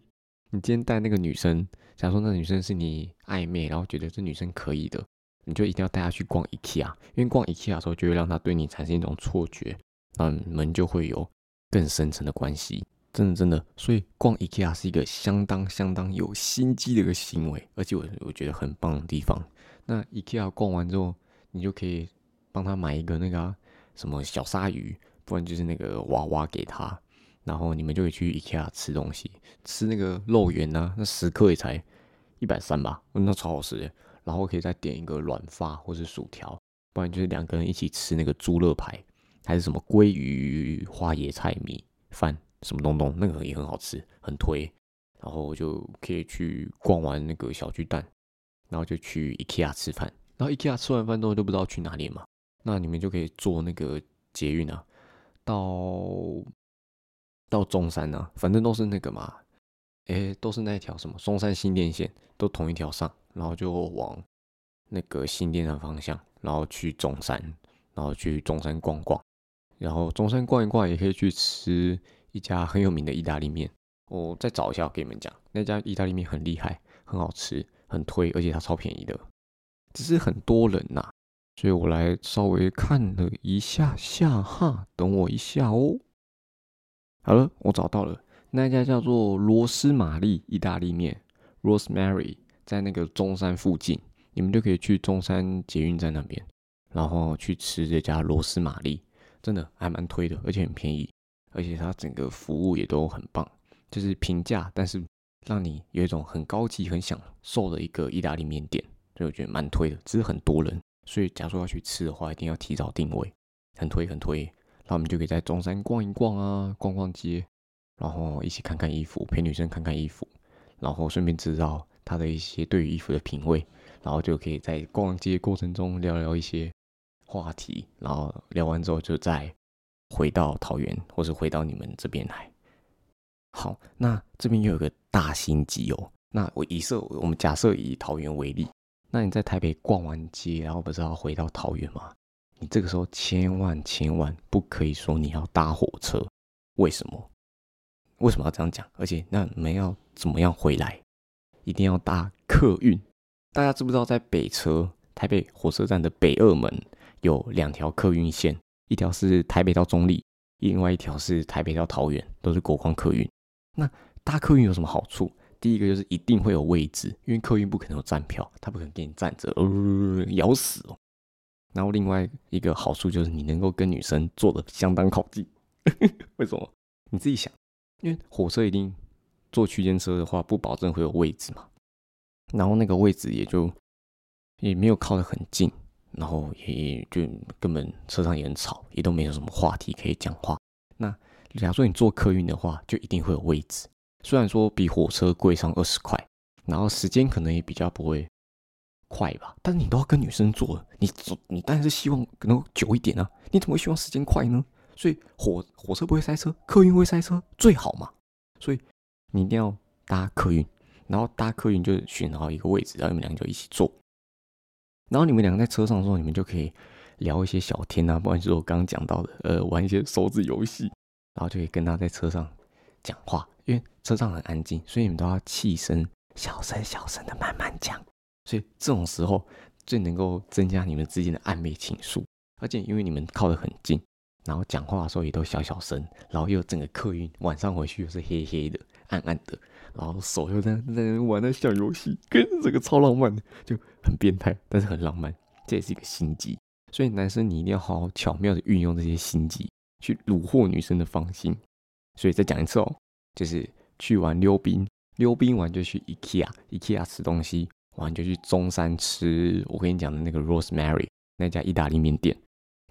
你今天带那个女生，假如说那女生是你暧昧，然后觉得这女生可以的，你就一定要带她去逛 IKEA，因为逛 IKEA 的时候就会让她对你产生一种错觉，那你们就会有更深层的关系。真的真的，所以逛 IKEA 是一个相当相当有心机的一个行为，而且我我觉得很棒的地方。那 IKEA 逛完之后，你就可以帮他买一个那个什么小鲨鱼，不然就是那个娃娃给他。然后你们就可以去 IKEA 吃东西，吃那个肉圆呐，那十克也才一百三吧，那超好吃的。然后可以再点一个软发或是薯条，不然就是两个人一起吃那个猪肋排，还是什么鲑鱼花椰菜米饭什么东东，那个也很好吃，很推。然后就可以去逛完那个小巨蛋，然后就去 IKEA 吃饭。然后 IKEA 吃完饭之后就不知道去哪里嘛，那你们就可以坐那个捷运啊，到。到中山呢，反正都是那个嘛，哎，都是那一条什么松山新店线，都同一条上，然后就往那个新店的方向，然后去中山，然后去中山逛逛，然后中山逛一逛，也可以去吃一家很有名的意大利面。我再找一下，我跟你们讲，那家意大利面很厉害，很好吃，很推，而且它超便宜的，只是很多人呐，所以我来稍微看了一下下哈，等我一下哦。好了，我找到了那家叫做罗斯玛丽意大利面 （Rosemary） 在那个中山附近，你们就可以去中山捷运站那边，然后去吃这家罗斯玛丽。真的还蛮推的，而且很便宜，而且它整个服务也都很棒，就是平价，但是让你有一种很高级、很享受的一个意大利面店，所以我觉得蛮推的。只是很多人，所以假如说要去吃的话，一定要提早定位，很推很推。那我们就可以在中山逛一逛啊，逛逛街，然后一起看看衣服，陪女生看看衣服，然后顺便知道她的一些对于衣服的品味，然后就可以在逛街过程中聊聊一些话题，然后聊完之后就再回到桃园，或是回到你们这边来。好，那这边又有个大心机哦。那我以设我们假设以桃园为例，那你在台北逛完街，然后不是要回到桃园吗？你这个时候千万千万不可以说你要搭火车，为什么？为什么要这样讲？而且那你们要怎么样回来？一定要搭客运。大家知不知道，在北车台北火车站的北二门有两条客运线，一条是台北到中立，另外一条是台北到桃园，都是国光客运。那搭客运有什么好处？第一个就是一定会有位置，因为客运不可能有站票，他不可能给你站着，咬死哦。然后另外一个好处就是你能够跟女生坐的相当靠近，[LAUGHS] 为什么？你自己想，因为火车一定坐区间车的话，不保证会有位置嘛。然后那个位置也就也没有靠得很近，然后也就根本车上也很吵，也都没有什么话题可以讲话。那假如说你坐客运的话，就一定会有位置，虽然说比火车贵上二十块，然后时间可能也比较不会。快吧，但是你都要跟女生坐，你你当然是希望可能久一点啊。你怎么会希望时间快呢？所以火火车不会塞车，客运会塞车最好嘛。所以你一定要搭客运，然后搭客运就选好一个位置，然后你们两个就一起坐。然后你们两个在车上的时候，你们就可以聊一些小天啊，不管是我刚刚讲到的，呃，玩一些手指游戏，然后就可以跟他在车上讲话，因为车上很安静，所以你们都要气声小声小声的慢慢讲。所以这种时候最能够增加你们之间的暧昧情愫，而且因为你们靠得很近，然后讲话的时候也都小小声，然后又整个客运晚上回去又是黑黑的、暗暗的，然后手又在在玩那小游戏，跟这个超浪漫的，就很变态，但是很浪漫，这也是一个心机。所以男生你一定要好好巧妙的运用这些心机，去虏获女生的芳心。所以再讲一次哦，就是去玩溜冰，溜冰完就去 IKEA，IKEA 吃东西。完就去中山吃我跟你讲的那个 Rosemary 那家意大利面店，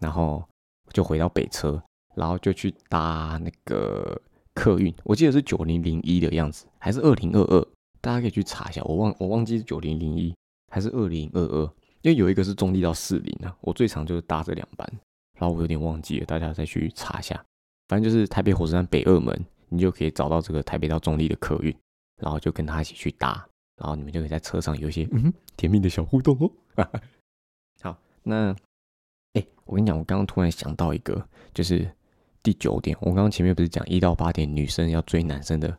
然后就回到北车，然后就去搭那个客运，我记得是九零零一的样子，还是二零二二？大家可以去查一下，我忘我忘记是九零零一还是二零二二，因为有一个是中立到四零啊，我最长就是搭这两班，然后我有点忘记了，大家再去查一下。反正就是台北火车站北二门，你就可以找到这个台北到中立的客运，然后就跟他一起去搭。然后你们就可以在车上有一些嗯甜蜜的小互动哦。[LAUGHS] 好，那哎，我跟你讲，我刚刚突然想到一个，就是第九点。我刚刚前面不是讲一到八点女生要追男生的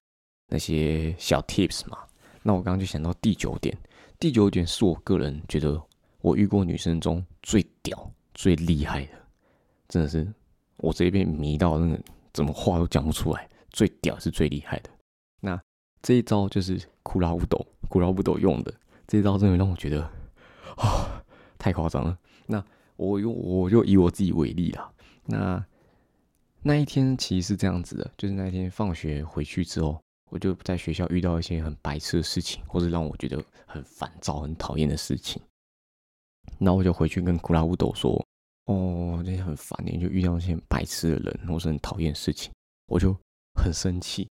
那些小 tips 嘛？那我刚刚就想到第九点。第九点是我个人觉得我遇过女生中最屌、最厉害的，真的是我这边迷到那个怎么话都讲不出来，最屌是最厉害的。那这一招就是库拉乌斗。古老不都用的这招，真的让我觉得啊，太夸张了。那我用我就以我自己为例啦。那那一天其实是这样子的，就是那一天放学回去之后，我就在学校遇到一些很白痴的事情，或者让我觉得很烦躁、很讨厌的事情。那我就回去跟库拉乌斗说：“哦，这些很烦，你就遇到一些白痴的人，或是很讨厌的事情。”我就很生气，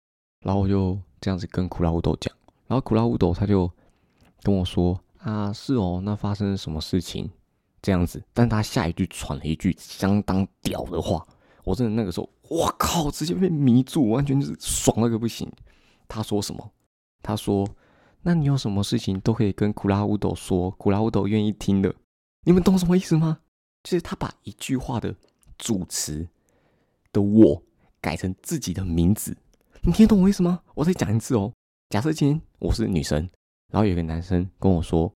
然后我就这样子跟库拉乌斗讲。然后库拉乌斗他就跟我说：“啊，是哦，那发生了什么事情？这样子。”但他下一句传了一句相当屌的话，我真的那个时候，我靠，直接被迷住，完全就是爽了个不行。他说什么？他说：“那你有什么事情都可以跟库拉乌斗说，库拉乌斗愿意听的。”你们懂什么意思吗？就是他把一句话的主词的我改成自己的名字，你听懂我意思吗？我再讲一次哦。假设今天我是女生，然后有个男生跟我说：“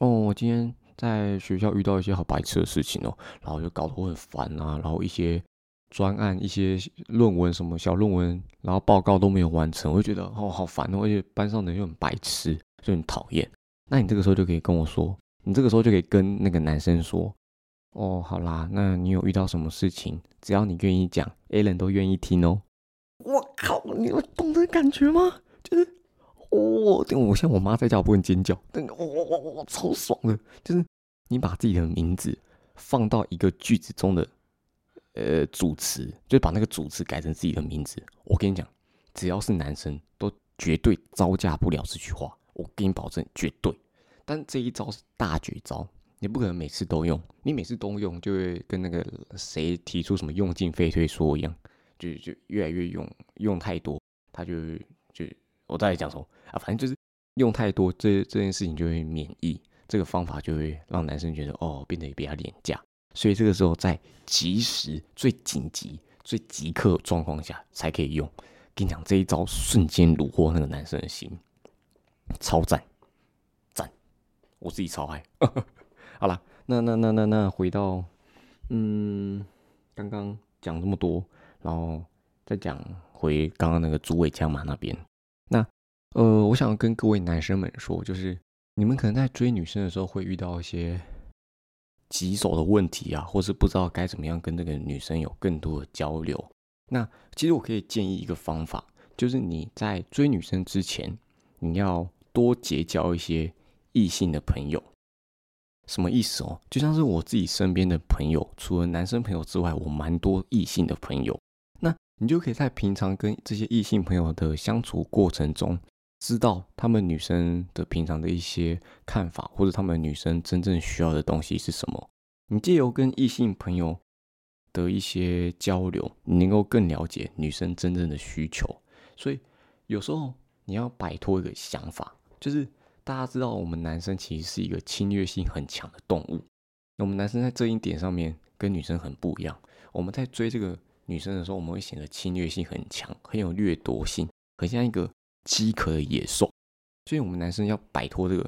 哦，我今天在学校遇到一些好白痴的事情哦，然后就搞得我很烦啊，然后一些专案、一些论文什么小论文，然后报告都没有完成，我就觉得哦好烦哦，而且班上的人又很白痴，就很讨厌。那你这个时候就可以跟我说，你这个时候就可以跟那个男生说：哦，好啦，那你有遇到什么事情？只要你愿意讲，Allen 都愿意听哦。我靠，你有懂这感觉吗？就是，我我像我妈在家，不能尖叫，但我我我我超爽的，就是你把自己的名字放到一个句子中的呃主词，就把那个主词改成自己的名字。我跟你讲，只要是男生，都绝对招架不了这句话。我给你保证，绝对。但这一招是大绝招，你不可能每次都用。你每次都用，就会跟那个谁提出什么用尽废退说一样，就就越来越用，用太多，他就就我再讲什么啊，反正就是用太多，这这件事情就会免疫。这个方法就会让男生觉得哦，变得比较廉价。所以这个时候在及时、最紧急、最即刻状况下才可以用。跟你讲，这一招瞬间虏获那个男生的心，超赞。赞我自己超爱，[LAUGHS] 好了，那那那那那回到，嗯，刚刚讲这么多，然后再讲回刚刚那个主尾江马那边。呃，我想跟各位男生们说，就是你们可能在追女生的时候会遇到一些棘手的问题啊，或是不知道该怎么样跟这个女生有更多的交流。那其实我可以建议一个方法，就是你在追女生之前，你要多结交一些。异性的朋友什么意思哦？就像是我自己身边的朋友，除了男生朋友之外，我蛮多异性的朋友。那你就可以在平常跟这些异性朋友的相处过程中，知道他们女生的平常的一些看法，或者他们女生真正需要的东西是什么。你借由跟异性朋友的一些交流，你能够更了解女生真正的需求。所以有时候你要摆脱一个想法，就是。大家知道，我们男生其实是一个侵略性很强的动物。我们男生在这一点上面跟女生很不一样。我们在追这个女生的时候，我们会显得侵略性很强，很有掠夺性，很像一个饥渴的野兽。所以，我们男生要摆脱这个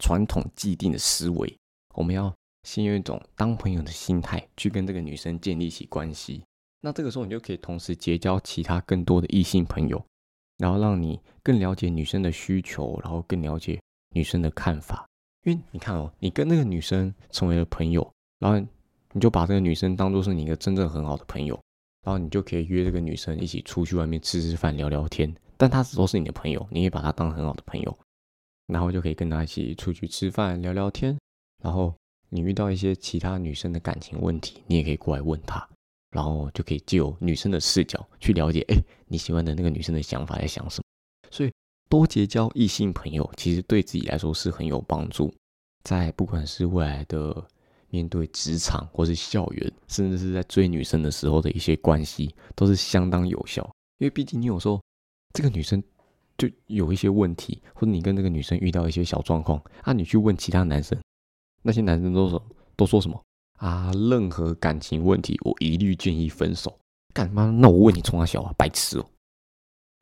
传统既定的思维，我们要先用一种当朋友的心态去跟这个女生建立起关系。那这个时候，你就可以同时结交其他更多的异性朋友。然后让你更了解女生的需求，然后更了解女生的看法。因为你看哦，你跟那个女生成为了朋友，然后你就把这个女生当做是你一个真正很好的朋友，然后你就可以约这个女生一起出去外面吃吃饭、聊聊天。但她只都是你的朋友，你也把她当很好的朋友，然后就可以跟她一起出去吃饭、聊聊天。然后你遇到一些其他女生的感情问题，你也可以过来问她。然后就可以借由女生的视角去了解，哎，你喜欢的那个女生的想法在想什么。所以多结交异性朋友，其实对自己来说是很有帮助。在不管是未来的面对职场，或是校园，甚至是在追女生的时候的一些关系，都是相当有效。因为毕竟你有时候这个女生就有一些问题，或者你跟这个女生遇到一些小状况，啊，你去问其他男生，那些男生都说都说什么？啊，任何感情问题，我一律建议分手。干嘛？那我问你，从哪小啊？白痴哦！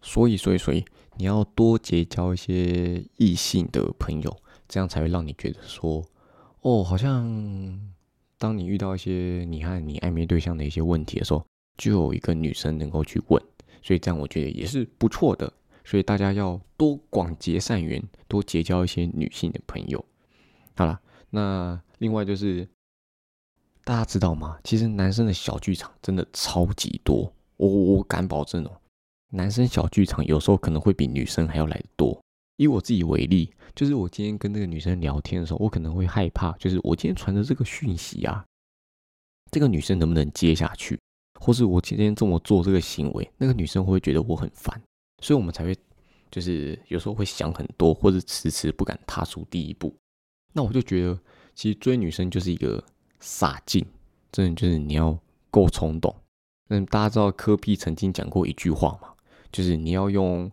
所以，所以，所以，你要多结交一些异性的朋友，这样才会让你觉得说，哦，好像当你遇到一些你和你暧昧对象的一些问题的时候，就有一个女生能够去问。所以，这样我觉得也是不错的。所以，大家要多广结善缘，多结交一些女性的朋友。好了，那另外就是。大家知道吗？其实男生的小剧场真的超级多，我我敢保证哦，男生小剧场有时候可能会比女生还要来的多。以我自己为例，就是我今天跟那个女生聊天的时候，我可能会害怕，就是我今天传的这个讯息啊，这个女生能不能接下去，或是我今天这么做这个行为，那个女生会觉得我很烦？所以我们才会就是有时候会想很多，或者迟迟不敢踏出第一步。那我就觉得，其实追女生就是一个。洒劲，真的就是你要够冲动。那大家知道科比曾经讲过一句话吗？就是你要用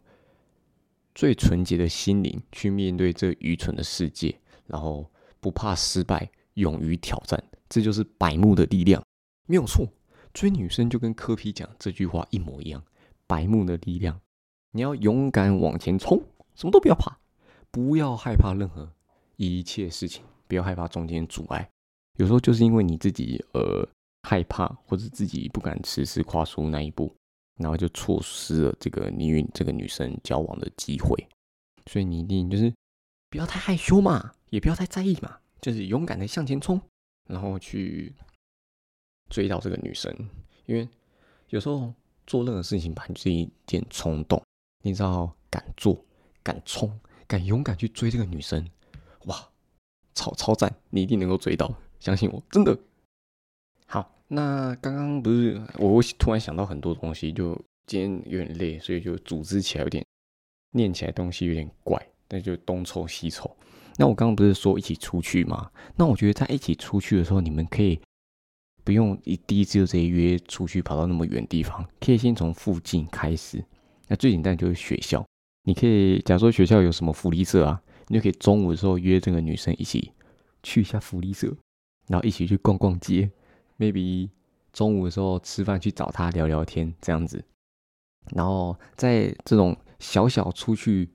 最纯洁的心灵去面对这愚蠢的世界，然后不怕失败，勇于挑战，这就是百慕的力量，没有错。追女生就跟科比讲这句话一模一样，白目的力量，你要勇敢往前冲，什么都不要怕，不要害怕任何一切事情，不要害怕中间阻碍。有时候就是因为你自己呃害怕，或者自己不敢迟迟跨出那一步，然后就错失了这个你与这个女生交往的机会。所以你一定就是不要太害羞嘛，也不要太在意嘛，就是勇敢的向前冲，然后去追到这个女生，因为有时候做任何事情吧，你就是一点冲动，你知道，敢做、敢冲、敢勇敢去追这个女生，哇，超超赞！你一定能够追到，相信我，真的。好，那刚刚不是我突然想到很多东西，就今天有点累，所以就组织起来有点念起来东西有点怪，那就东凑西凑。那我刚刚不是说一起出去吗？那我觉得在一起出去的时候，你们可以不用一第一次就直接约出去跑到那么远地方，可以先从附近开始。那最简单就是学校，你可以假如说学校有什么福利社啊，你就可以中午的时候约这个女生一起去一下福利社，然后一起去逛逛街，maybe 中午的时候吃饭去找她聊聊天这样子。然后在这种小小出去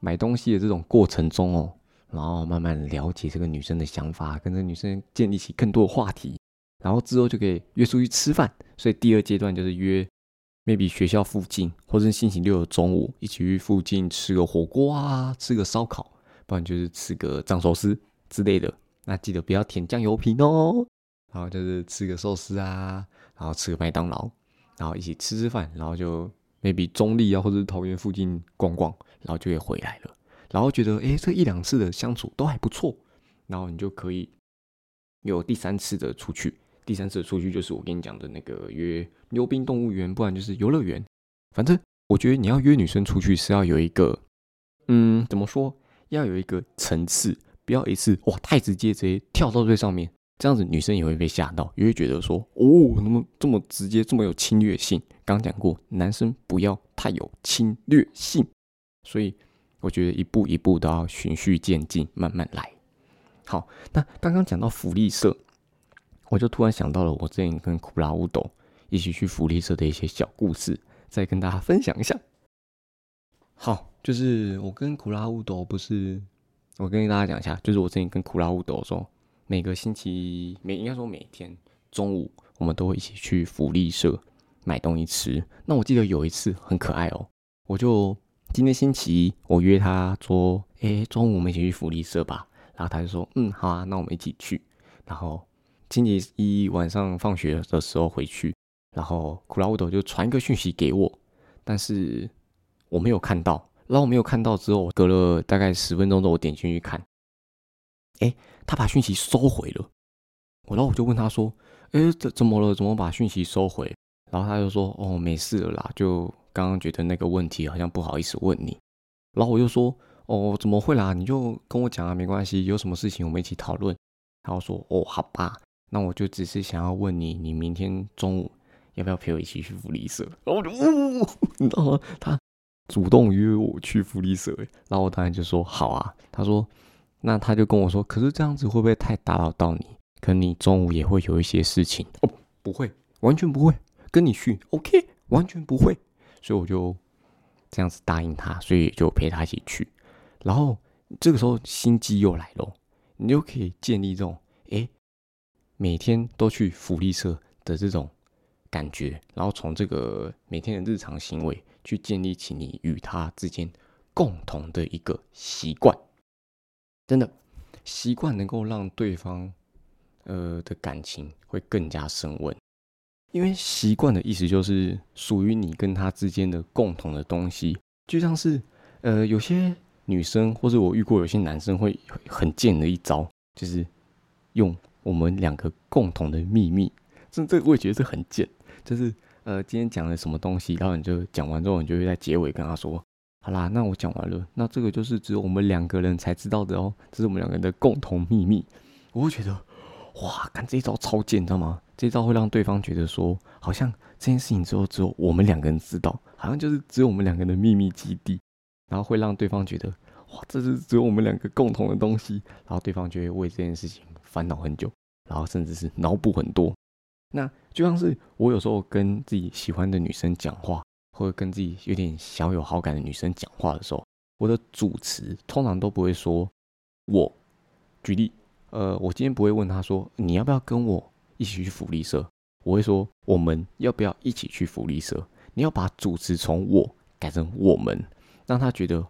买东西的这种过程中哦。然后慢慢了解这个女生的想法，跟这女生建立起更多的话题，然后之后就可以约出去吃饭。所以第二阶段就是约，maybe 学校附近，或者是星期六的中午一起去附近吃个火锅啊，吃个烧烤，不然就是吃个藏寿司之类的。那记得不要舔酱油瓶哦。然后就是吃个寿司啊，然后吃个麦当劳，然后一起吃吃饭，然后就 maybe 中立啊，或者是桃园附近逛逛，然后就会回来了。然后觉得，哎，这一两次的相处都还不错，然后你就可以有第三次的出去。第三次出去就是我跟你讲的那个约溜冰动物园，不然就是游乐园。反正我觉得你要约女生出去是要有一个，嗯，怎么说？要有一个层次，不要一次哇太直接，直接跳到最上面，这样子女生也会被吓到，也会觉得说，哦，怎么这么直接，这么有侵略性？刚讲过，男生不要太有侵略性，所以。我觉得一步一步都要循序渐进，慢慢来。好，那刚刚讲到福利社，我就突然想到了我之前跟库拉乌斗一起去福利社的一些小故事，再跟大家分享一下。好，就是我跟库拉乌斗不是，我跟大家讲一下，就是我之前跟库拉乌斗说，每个星期每应该说每天中午，我们都会一起去福利社买东西吃。那我记得有一次很可爱哦，我就。今天星期一，我约他说：“哎，中午我们一起去福利社吧。”然后他就说：“嗯，好啊，那我们一起去。”然后星期一晚上放学的时候回去，然后库拉乌斗就传一个讯息给我，但是我没有看到。然后我没有看到之后，隔了大概十分钟之后，我点进去看，哎，他把讯息收回了。我然后我就问他说：“哎，怎怎么了？怎么把讯息收回？”然后他就说：“哦，没事了啦，就。”刚刚觉得那个问题好像不好意思问你，然后我就说哦怎么会啦？你就跟我讲啊，没关系，有什么事情我们一起讨论。然后说哦好吧，那我就只是想要问你，你明天中午要不要陪我一起去福利社？然后我就呜，你知道吗？他主动约我去福利社，然后我当然就说好啊。他说那他就跟我说，可是这样子会不会太打扰到你？可能你中午也会有一些事情哦，不会，完全不会，跟你去 OK，完全不会。所以我就这样子答应他，所以就陪他一起去。然后这个时候心机又来了，你就可以建立这种，每天都去福利社的这种感觉，然后从这个每天的日常行为去建立起你与他之间共同的一个习惯。真的，习惯能够让对方呃的感情会更加升温。因为习惯的意思就是属于你跟他之间的共同的东西，就像是，呃，有些女生或者我遇过有些男生会很贱的一招，就是用我们两个共同的秘密，这这我也觉得是很贱，就是呃今天讲了什么东西，然后你就讲完之后，你就会在结尾跟他说，好啦，那我讲完了，那这个就是只有我们两个人才知道的哦，这是我们两个人的共同秘密，我会觉得。哇，看这一招超贱，你知道吗？这一招会让对方觉得说，好像这件事情之后只有我们两个人知道，好像就是只有我们两个人的秘密基地，然后会让对方觉得，哇，这是只有我们两个共同的东西，然后对方就会为这件事情烦恼很久，然后甚至是脑补很多。那就像是我有时候跟自己喜欢的女生讲话，或者跟自己有点小有好感的女生讲话的时候，我的主词通常都不会说“我”，举例。呃，我今天不会问他说你要不要跟我一起去福利社，我会说我们要不要一起去福利社。你要把主词从我改成我们，让他觉得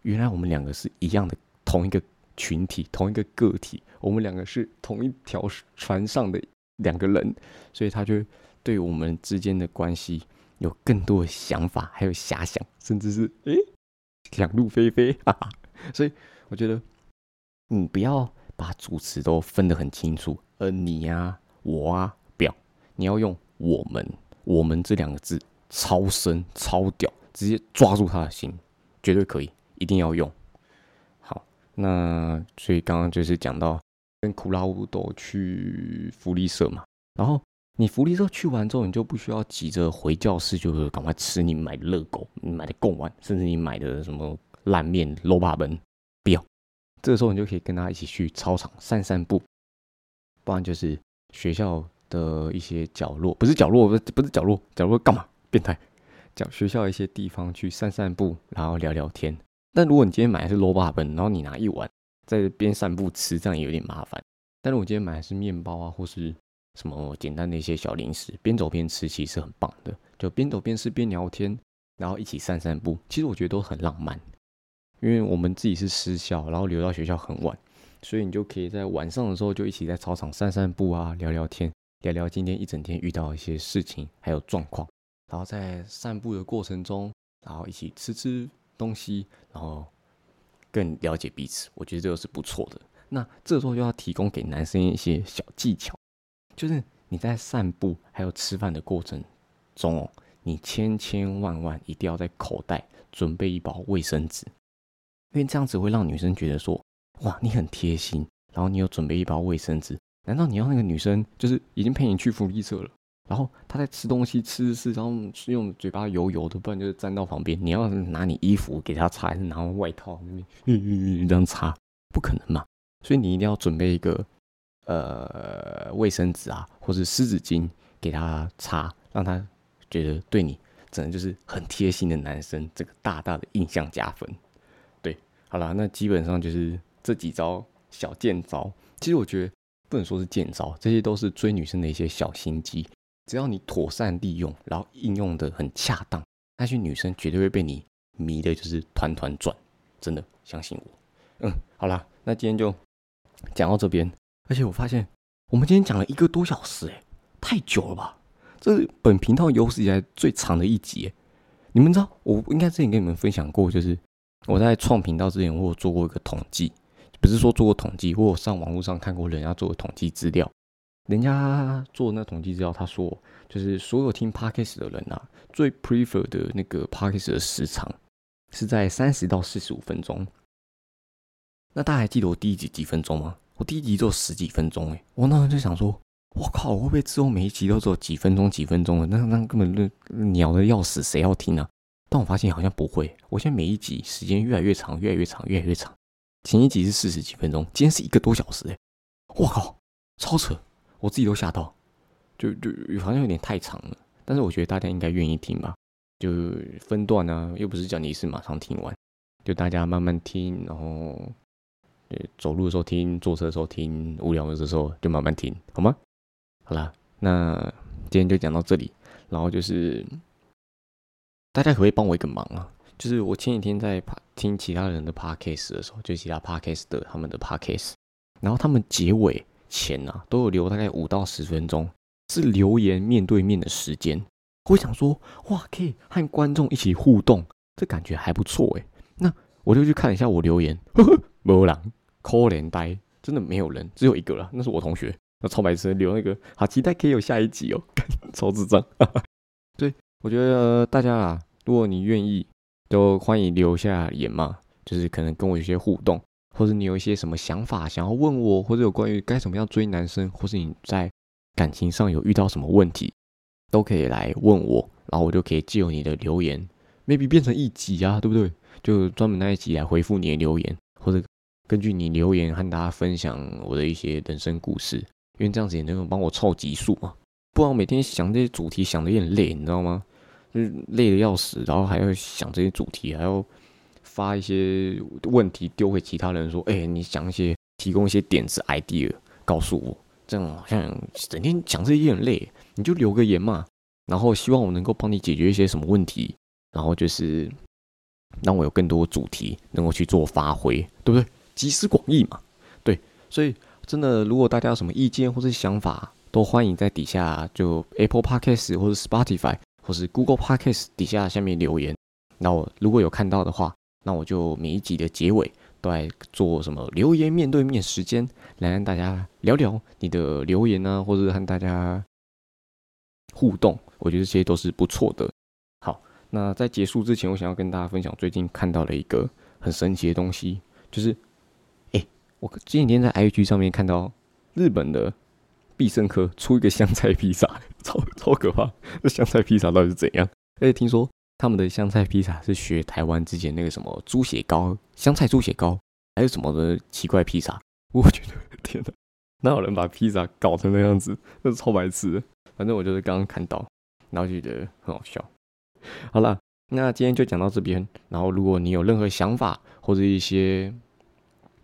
原来我们两个是一样的同一个群体，同一个个体，我们两个是同一条船上的两个人，所以他就对我们之间的关系有更多的想法，还有遐想，甚至是诶想入非非，[LAUGHS] 哈哈。所以我觉得你不要把主词都分得很清楚，而你呀、我啊，不要，你要用我们、我们这两个字，超深、超屌，直接抓住他的心，绝对可以，一定要用。那所以刚刚就是讲到跟库拉乌斗去福利社嘛，然后你福利社去完之后，你就不需要急着回教室，就是赶快吃你买的热狗、你买的贡丸，甚至你买的什么烂面、肉霸本，不要。这个时候你就可以跟他一起去操场散散步，不然就是学校的一些角落，不是角落，不是不是角落，角落干嘛？变态！讲学校一些地方去散散步，然后聊聊天。但如果你今天买的是罗巴本，然后你拿一碗在边散步吃，这样也有点麻烦。但是我今天买的是面包啊，或是什么简单的一些小零食，边走边吃，其实很棒的。就边走边吃边聊天，然后一起散散步，其实我觉得都很浪漫。因为我们自己是私校，然后留到学校很晚，所以你就可以在晚上的时候就一起在操场散散步啊，聊聊天，聊聊今天一整天遇到一些事情还有状况，然后在散步的过程中，然后一起吃吃东西，然后更了解彼此，我觉得这个是不错的。那这时候就要提供给男生一些小技巧，就是你在散步还有吃饭的过程中哦，你千千万万一定要在口袋准备一包卫生纸。因为这样子会让女生觉得说，哇，你很贴心，然后你有准备一包卫生纸。难道你要那个女生就是已经陪你去福利社了，然后他在吃东西吃吃，然后用嘴巴油油的，不然就是粘到旁边，你要拿你衣服给他擦，还是拿外套那边嗯嗯嗯这样擦？不可能嘛！所以你一定要准备一个呃卫生纸啊，或者湿纸巾给他擦，让他觉得对你真的就是很贴心的男生，这个大大的印象加分。对好了，那基本上就是这几招小剑招。其实我觉得不能说是剑招，这些都是追女生的一些小心机。只要你妥善利用，然后应用的很恰当，那些女生绝对会被你迷的，就是团团转。真的，相信我。嗯，好啦，那今天就讲到这边。而且我发现我们今天讲了一个多小时，哎，太久了吧？这是本频道有史以来最长的一集。你们知道，我应该之前跟你们分享过，就是。我在创频道之前，我有做过一个统计，不是说做过统计，我有上网络上看过人家做的统计资料。人家做那统计资料，他说就是所有听 podcast 的人啊，最 prefer 的那个 podcast 的时长是在三十到四十五分钟。那大家还记得我第一集几分钟吗？我第一集做十几分钟，哎，我那时候就想说，我靠，我会不会之后每一集都只有几分钟、几分钟的？那那根本就鸟的要死，谁要听啊？但我发现好像不会，我现在每一集时间越来越长，越来越长，越来越长。前一集是四十几分钟，今天是一个多小时，哎，我靠，超扯！我自己都吓到，就就好像有点太长了。但是我觉得大家应该愿意听吧，就分段啊，又不是叫你是马上听完，就大家慢慢听，然后走路的时候听，坐车的时候听，无聊的时候就慢慢听，好吗？好啦，那今天就讲到这里，然后就是。大家可不可以帮我一个忙啊？就是我前几天在听其他人的 podcast 的时候，就其他 podcast 的他们的 podcast，然后他们结尾前啊都有留大概五到十分钟是留言面对面的时间。我想说，哇，可以和观众一起互动，这感觉还不错哎。那我就去看一下我留言，呵呵，没人，可怜呆，真的没有人，只有一个了，那是我同学，那超白痴留那个，好期待可以有下一集哦，超智障，[LAUGHS] 对。我觉得大家啊，如果你愿意，都欢迎留下言嘛，就是可能跟我有些互动，或者你有一些什么想法想要问我，或者有关于该怎么样追男生，或是你在感情上有遇到什么问题，都可以来问我，然后我就可以借由你的留言，maybe 变成一集啊，对不对？就专门那一集来回复你的留言，或者根据你留言和大家分享我的一些人生故事，因为这样子也能够帮我凑集数嘛，不然我每天想这些主题想的有点累，你知道吗？就是累的要死，然后还要想这些主题，还要发一些问题丢给其他人，说：“哎，你想一些，提供一些点子 idea，告诉我。”这样好像整天讲这些很累，你就留个言嘛，然后希望我能够帮你解决一些什么问题，然后就是让我有更多主题能够去做发挥，对不对？集思广益嘛。对，所以真的，如果大家有什么意见或是想法，都欢迎在底下就 Apple Podcast 或者 Spotify 或是 Google Podcast 底下下面留言。那我如果有看到的话，那我就每一集的结尾都来做什么留言面对面时间，来跟大家聊聊你的留言啊，或者和大家互动。我觉得这些都是不错的。好，那在结束之前，我想要跟大家分享最近看到了一个很神奇的东西，就是，哎，我前几天在 IG 上面看到日本的必胜客出一个香菜披萨，超超可怕！这香菜披萨到底是怎样？而且听说。他们的香菜披萨是学台湾之前那个什么猪血糕、香菜猪血糕，还有什么的奇怪披萨？我觉得天哪，哪有人把披萨搞成那样子？那是超白痴！反正我就是刚刚看到，然后就觉得很好笑。好了，那今天就讲到这边。然后如果你有任何想法或者一些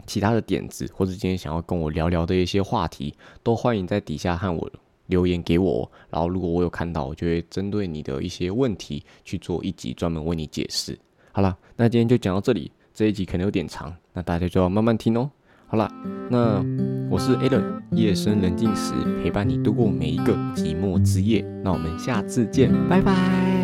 其他的点子，或者今天想要跟我聊聊的一些话题，都欢迎在底下和我。留言给我，然后如果我有看到，我就会针对你的一些问题去做一集专门为你解释。好了，那今天就讲到这里，这一集可能有点长，那大家就要慢慢听哦。好了，那我是 a l a n 夜深人静时陪伴你度过每一个寂寞之夜。那我们下次见，拜拜。